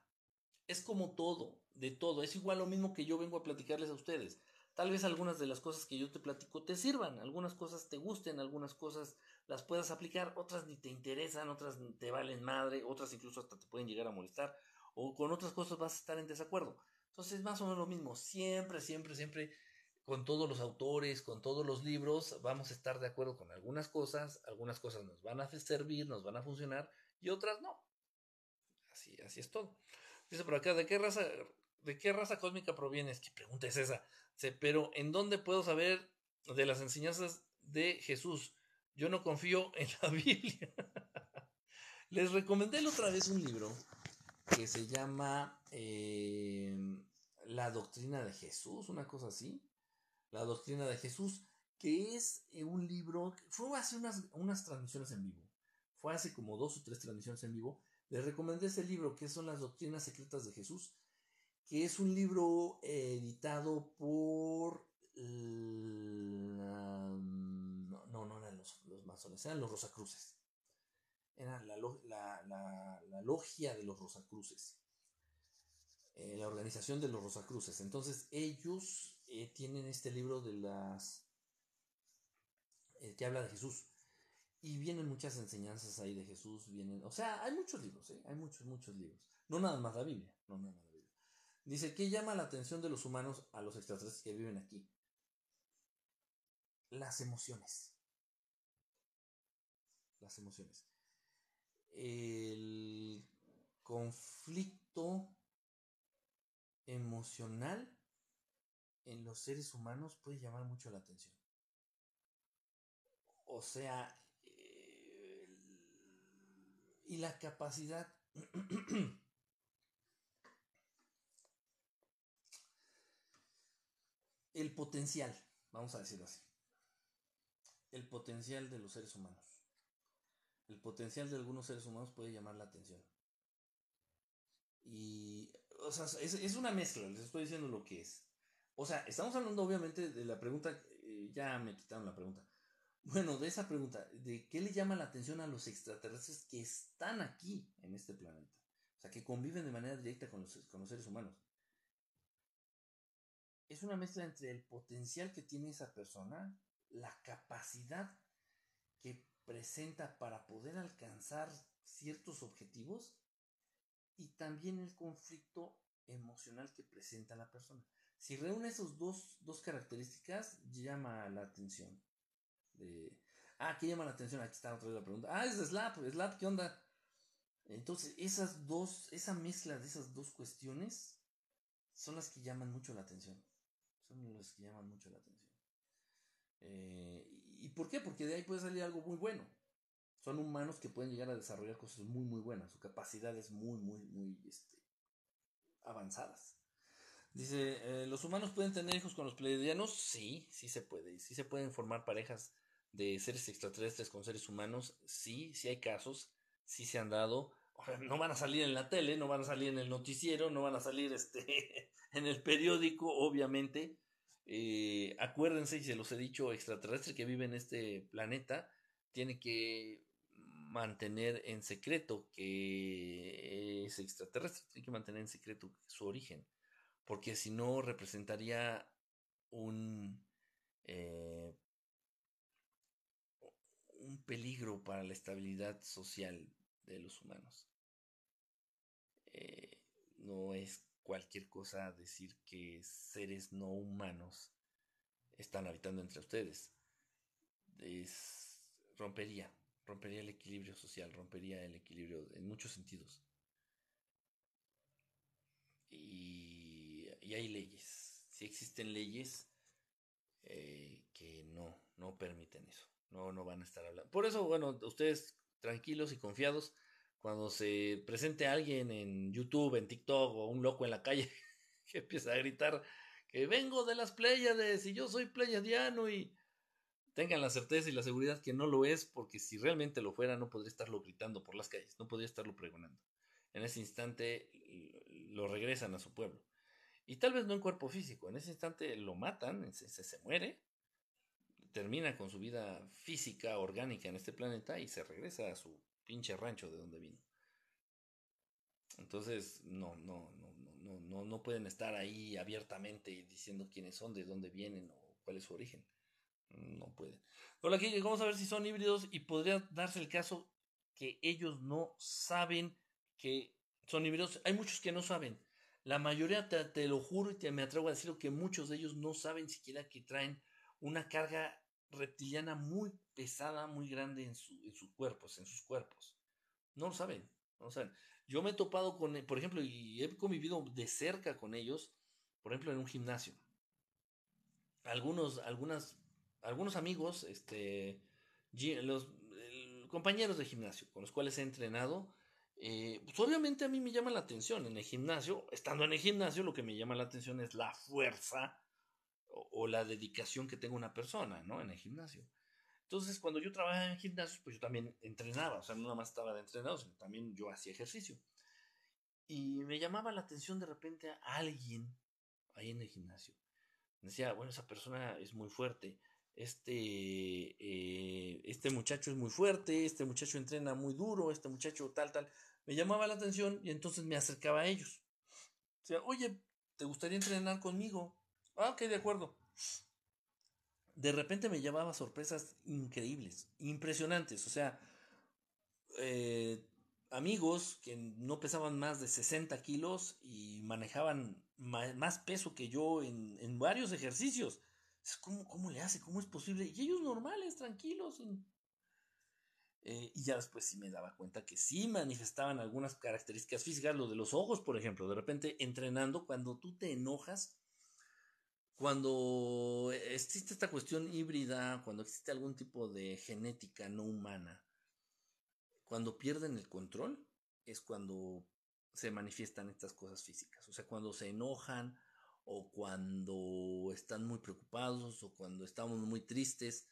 es como todo, de todo. Es igual lo mismo que yo vengo a platicarles a ustedes. Tal vez algunas de las cosas que yo te platico te sirvan, algunas cosas te gusten, algunas cosas las puedas aplicar, otras ni te interesan, otras te valen madre, otras incluso hasta te pueden llegar a molestar, o con otras cosas vas a estar en desacuerdo. Entonces, más o menos lo mismo, siempre, siempre, siempre, con todos los autores, con todos los libros, vamos a estar de acuerdo con algunas cosas, algunas cosas nos van a servir, nos van a funcionar, y otras no. Así, así es todo. Dice por acá, ¿de qué raza, de qué raza cósmica provienes? ¿Qué pregunta es esa? pero ¿en dónde puedo saber de las enseñanzas de Jesús? Yo no confío en la Biblia. Les recomendé la otra vez un libro que se llama eh, La Doctrina de Jesús, una cosa así. La Doctrina de Jesús, que es eh, un libro, fue hace unas, unas transmisiones en vivo. Fue hace como dos o tres transmisiones en vivo les recomendé ese libro que son las doctrinas secretas de Jesús, que es un libro editado por... no, no, eran los, masones, eran los Rosacruces. Era la, logia de los Rosacruces. Eh, la organización de los Rosacruces. Entonces ellos eh, tienen este libro de las eh, que habla de Jesús. Y vienen muchas enseñanzas ahí de Jesús, vienen, o sea, hay muchos libros, ¿eh? hay muchos, muchos libros. No nada más la Biblia, no nada más la. Dice, ¿qué llama la atención de los humanos a los extraterrestres que viven aquí? Las emociones. Las emociones. El conflicto emocional en los seres humanos puede llamar mucho la atención. O sea, eh, y la capacidad el potencial, vamos a decirlo así, el potencial de los seres humanos. El potencial de algunos seres humanos puede llamar la atención. Y, o sea, es, una mezcla, les estoy diciendo lo que es. O sea, estamos hablando obviamente de la pregunta, eh, ya me quitaron la pregunta. Bueno, de esa pregunta, de qué le llama la atención a los extraterrestres que están aquí en este planeta. O sea, que conviven de manera directa con los, con los seres humanos es una mezcla entre el potencial que tiene esa persona, la capacidad que presenta para poder alcanzar ciertos objetivos y también el conflicto emocional que presenta la persona. Si reúne esas dos, dos, características, llama la atención. Ah, ¿qué llama la atención? Aquí está otra vez la pregunta. Ah, es Slap, Slap, ¿qué onda? Entonces, esas dos, esa mezcla de esas dos cuestiones son las que llaman mucho la atención. Son los que llaman mucho la atención. Eh, ¿Y por qué? Porque de ahí puede salir algo muy bueno. Son humanos que pueden llegar a desarrollar cosas muy, muy buenas. Su capacidad es muy, muy, muy este, avanzadas. Dice, eh, ¿los humanos pueden tener hijos con los pleiadianos? Sí, sí se puede. Sí se pueden formar parejas de seres extraterrestres con seres humanos. Sí, sí hay casos. Sí se han dado no van a salir en la tele, no van a salir en el noticiero, no van a salir este, en el periódico, obviamente. Eh, acuérdense, y se los he dicho, extraterrestre que vive en este planeta tiene que mantener en secreto que es extraterrestre, tiene que mantener en secreto su origen, porque si no representaría un, eh, un peligro para la estabilidad social de los humanos. Eh, no es cualquier cosa decir que seres no humanos están habitando entre ustedes. Es, rompería, rompería el equilibrio social, rompería el equilibrio en muchos sentidos. Y, hay leyes, si existen leyes eh, que no, no permiten eso, no, no van a estar hablando. Por eso, bueno, ustedes tranquilos y confiados cuando se presente alguien en YouTube, en TikTok o un loco en la calle que empieza a gritar que vengo de las Pléyades y yo soy pleyadiano y tengan la certeza y la seguridad que no lo es porque si realmente lo fuera no podría estarlo gritando por las calles, no podría estarlo pregonando. En ese instante lo regresan a su pueblo. Y tal vez no en cuerpo físico, en ese instante lo matan, se, se muere, termina con su vida física, orgánica en este planeta y se regresa a su pinche rancho de donde vino. Entonces, no, no, no, no, no, no pueden estar ahí abiertamente diciendo quiénes son, de dónde vienen o cuál es su origen. No pueden. Hola, aquí vamos a ver si son híbridos y podría darse el caso que ellos no saben que son híbridos. Hay muchos que no saben. La mayoría, te, te lo juro y te me atrevo a decirlo, que muchos de ellos no saben siquiera que traen una carga reptiliana muy pesada, muy grande en, su, en sus cuerpos, en sus cuerpos. No lo saben, no lo saben. Yo me he topado con, por ejemplo, y he convivido de cerca con ellos, por ejemplo, en un gimnasio. Algunos, algunas, algunos amigos, este, los compañeros de gimnasio con los cuales he entrenado, eh, pues obviamente a mí me llama la atención en el gimnasio, estando en el gimnasio, lo que me llama la atención es la fuerza o, la dedicación que tenga una persona, ¿no? En el gimnasio. Entonces, cuando yo trabajaba en gimnasio, pues yo también entrenaba, o sea, no nada más estaba de entrenado, sino también yo hacía ejercicio. Y me llamaba la atención de repente a alguien ahí en el gimnasio. decía, bueno, esa persona es muy fuerte, este, eh, este muchacho es muy fuerte, este muchacho entrena muy duro, este muchacho tal, tal. Me llamaba la atención y entonces me acercaba a ellos. O sea, oye, ¿te gustaría entrenar conmigo? Ah, ok, de acuerdo. de repente me llevaba sorpresas increíbles, impresionantes. O sea, eh, amigos que no pesaban más de 60 kilos y manejaban más peso que yo en, varios ejercicios. ¿Cómo, ¿Cómo, le hace? ¿Cómo es posible? Y ellos normales, tranquilos. Eh, y ya después sí me daba cuenta que sí manifestaban algunas características físicas, lo de los ojos, por ejemplo. De repente entrenando, cuando tú te enojas, cuando existe esta cuestión híbrida, cuando existe algún tipo de genética no humana, cuando pierden el control, es cuando se manifiestan estas cosas físicas. O sea, cuando se enojan o cuando están muy preocupados o cuando estamos muy tristes,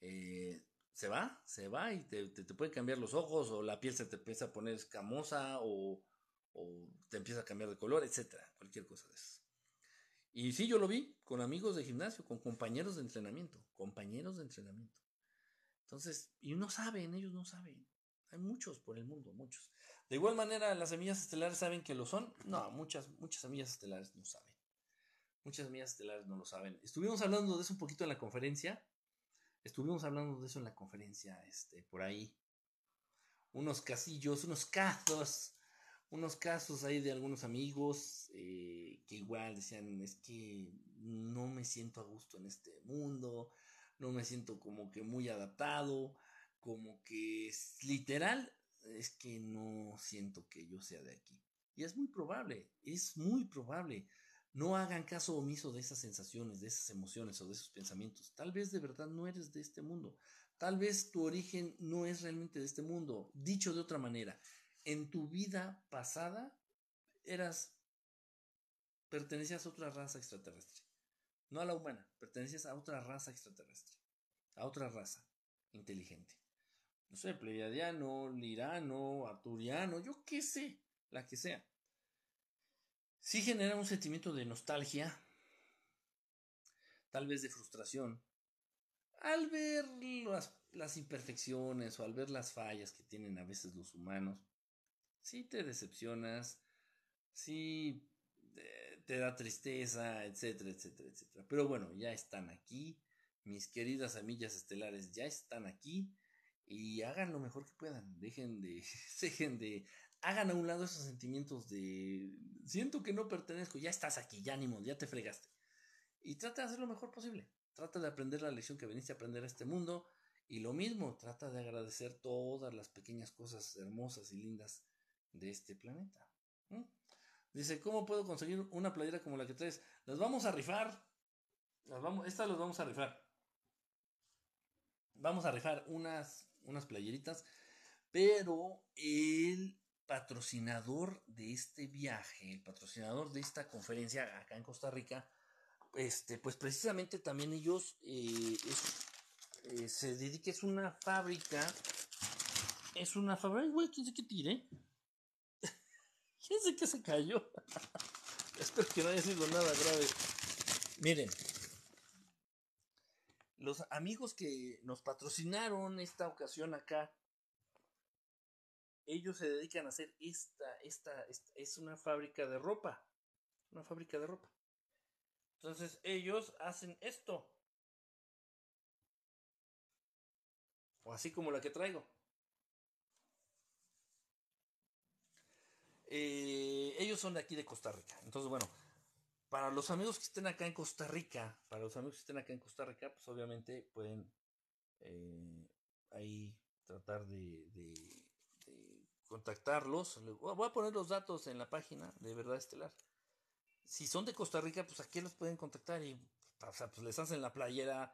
eh, se va, se va y te, te, puede cambiar los ojos o la piel se te empieza a poner escamosa o, o te empieza a cambiar de color, etcétera, cualquier cosa de eso. Y sí, yo lo vi con amigos de gimnasio, con compañeros de entrenamiento, compañeros de entrenamiento. Entonces, y no saben, ellos no saben. Hay muchos por el mundo, muchos. De igual manera, las semillas estelares saben que lo son. No, muchas, muchas semillas estelares no saben. Muchas semillas estelares no lo saben. Estuvimos hablando de eso un poquito en la conferencia. Estuvimos hablando de eso en la conferencia, este, por ahí. Unos casillos, unos casos unos casos ahí de algunos amigos eh, que igual decían, es que no me siento a gusto en este mundo, no me siento como que muy adaptado, como que es literal, es que no siento que yo sea de aquí. Y es muy probable, es muy probable. No hagan caso omiso de esas sensaciones, de esas emociones o de esos pensamientos. Tal vez de verdad no eres de este mundo. Tal vez tu origen no es realmente de este mundo. Dicho de otra manera, en tu vida pasada eras, pertenecías a otra raza extraterrestre. No a la humana, pertenecías a otra raza extraterrestre. A otra raza inteligente. No sé, pleiadiano, lirano, arturiano, yo qué sé, la que sea. Sí genera un sentimiento de nostalgia, tal vez de frustración, al ver las, imperfecciones o al ver las fallas que tienen a veces los humanos sí te decepcionas, sí eh, te da tristeza, etcétera, etcétera, etcétera. Pero bueno, ya están aquí, mis queridas amigas estelares ya están aquí y hagan lo mejor que puedan, dejen de, dejen de, hagan a un lado esos sentimientos de, siento que no pertenezco, ya estás aquí, ya ni ya te fregaste. Y trata de hacer lo mejor posible, trata de aprender la lección que veniste a aprender a este mundo. Y lo mismo, trata de agradecer todas las pequeñas cosas hermosas y lindas de este planeta. Dice, ¿cómo puedo conseguir una playera como la que traes? Las vamos a rifar. Las vamos, estas las vamos a rifar. Vamos a rifar unas, unas playeritas. Pero el patrocinador de este viaje, el patrocinador de esta conferencia acá en Costa Rica, este, pues precisamente también ellos eh, eh, se dedica, es una fábrica, es una fábrica, güey, quién qué tire, ¿Quién que se cayó? Espero que no haya sido nada grave. Miren, los amigos que nos patrocinaron esta ocasión acá, ellos se dedican a hacer esta, esta, esta, es una fábrica de ropa, una fábrica de ropa. Entonces ellos hacen esto. O así como la que traigo. Eh, ellos son de aquí de Costa Rica. Entonces, bueno, para los amigos que estén acá en Costa Rica, para los amigos que estén acá en Costa Rica, pues obviamente pueden eh, ahí tratar de, contactarlos. Voy a poner los datos en la página de Verdad Estelar. Si son de Costa Rica, pues aquí los pueden contactar y pues les hacen la playera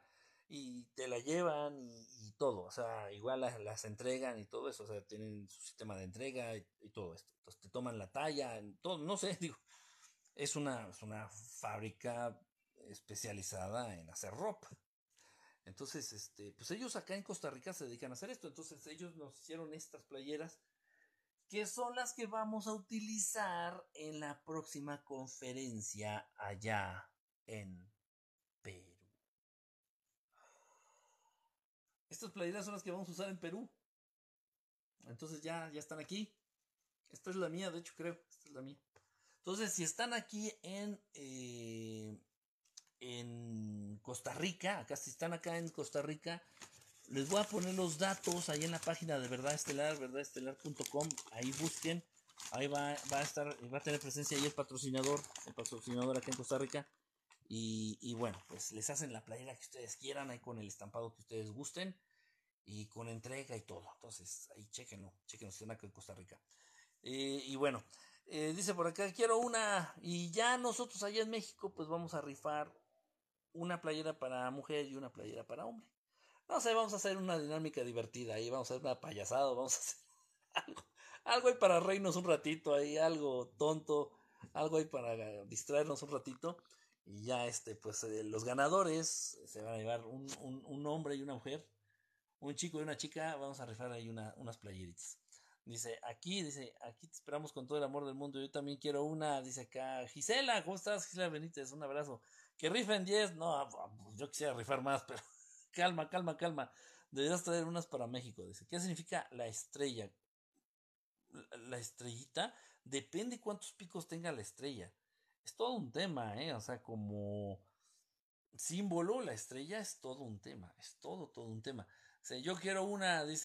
y te la llevan y, todo, o sea, igual las, entregan y todo eso, o sea, tienen su sistema de entrega y, todo esto. Entonces te toman la talla, todo, no sé, digo, es una, es una fábrica especializada en hacer ropa. Entonces, este, pues ellos acá en Costa Rica se dedican a hacer esto. Entonces ellos nos hicieron estas playeras que son las que vamos a utilizar en la próxima conferencia allá en Perú. Estas playeras son las que vamos a usar en Perú. Entonces ya, ya están aquí. Esta es la mía, de hecho creo. Esta es la mía. Entonces, si están aquí en, eh, en Costa Rica, acá si están acá en Costa Rica, les voy a poner los datos ahí en la página de Verdad Estelar, verdadestelar.com, ahí busquen, ahí va, va a estar, va a tener presencia ahí el patrocinador, el patrocinador acá en Costa Rica, y, y bueno, pues les hacen la playera que ustedes quieran, ahí con el estampado que ustedes gusten, y con entrega y todo, entonces ahí chequenlo, chequenlo, están acá en Costa Rica. Eh, y bueno, eh, dice por acá, quiero una, y ya nosotros allá en México, pues vamos a rifar una playera para mujer y una playera para hombre. No sé, vamos a hacer una dinámica divertida ahí, vamos a hacer una payasada, vamos a hacer algo, algo ahí para reírnos un ratito, ahí algo tonto, algo ahí para distraernos un ratito. Y ya este, pues eh, los ganadores se van a llevar un, un, un, hombre y una mujer, un chico y una chica, vamos a rifar ahí una, unas playeritas. Dice, aquí, dice, aquí te esperamos con todo el amor del mundo. Yo también quiero una, dice acá, Gisela, ¿cómo estás? Gisela Benítez, un abrazo. Que rifen 10, no, ah, ah, pues yo quisiera rifar más, pero calma, calma, calma. Deberías traer unas para México, dice. ¿Qué significa la estrella? La estrellita depende cuántos picos tenga la estrella. Es todo un tema, ¿eh? O sea, como símbolo, la estrella es todo un tema, es todo, todo un tema. Yo quiero una, dice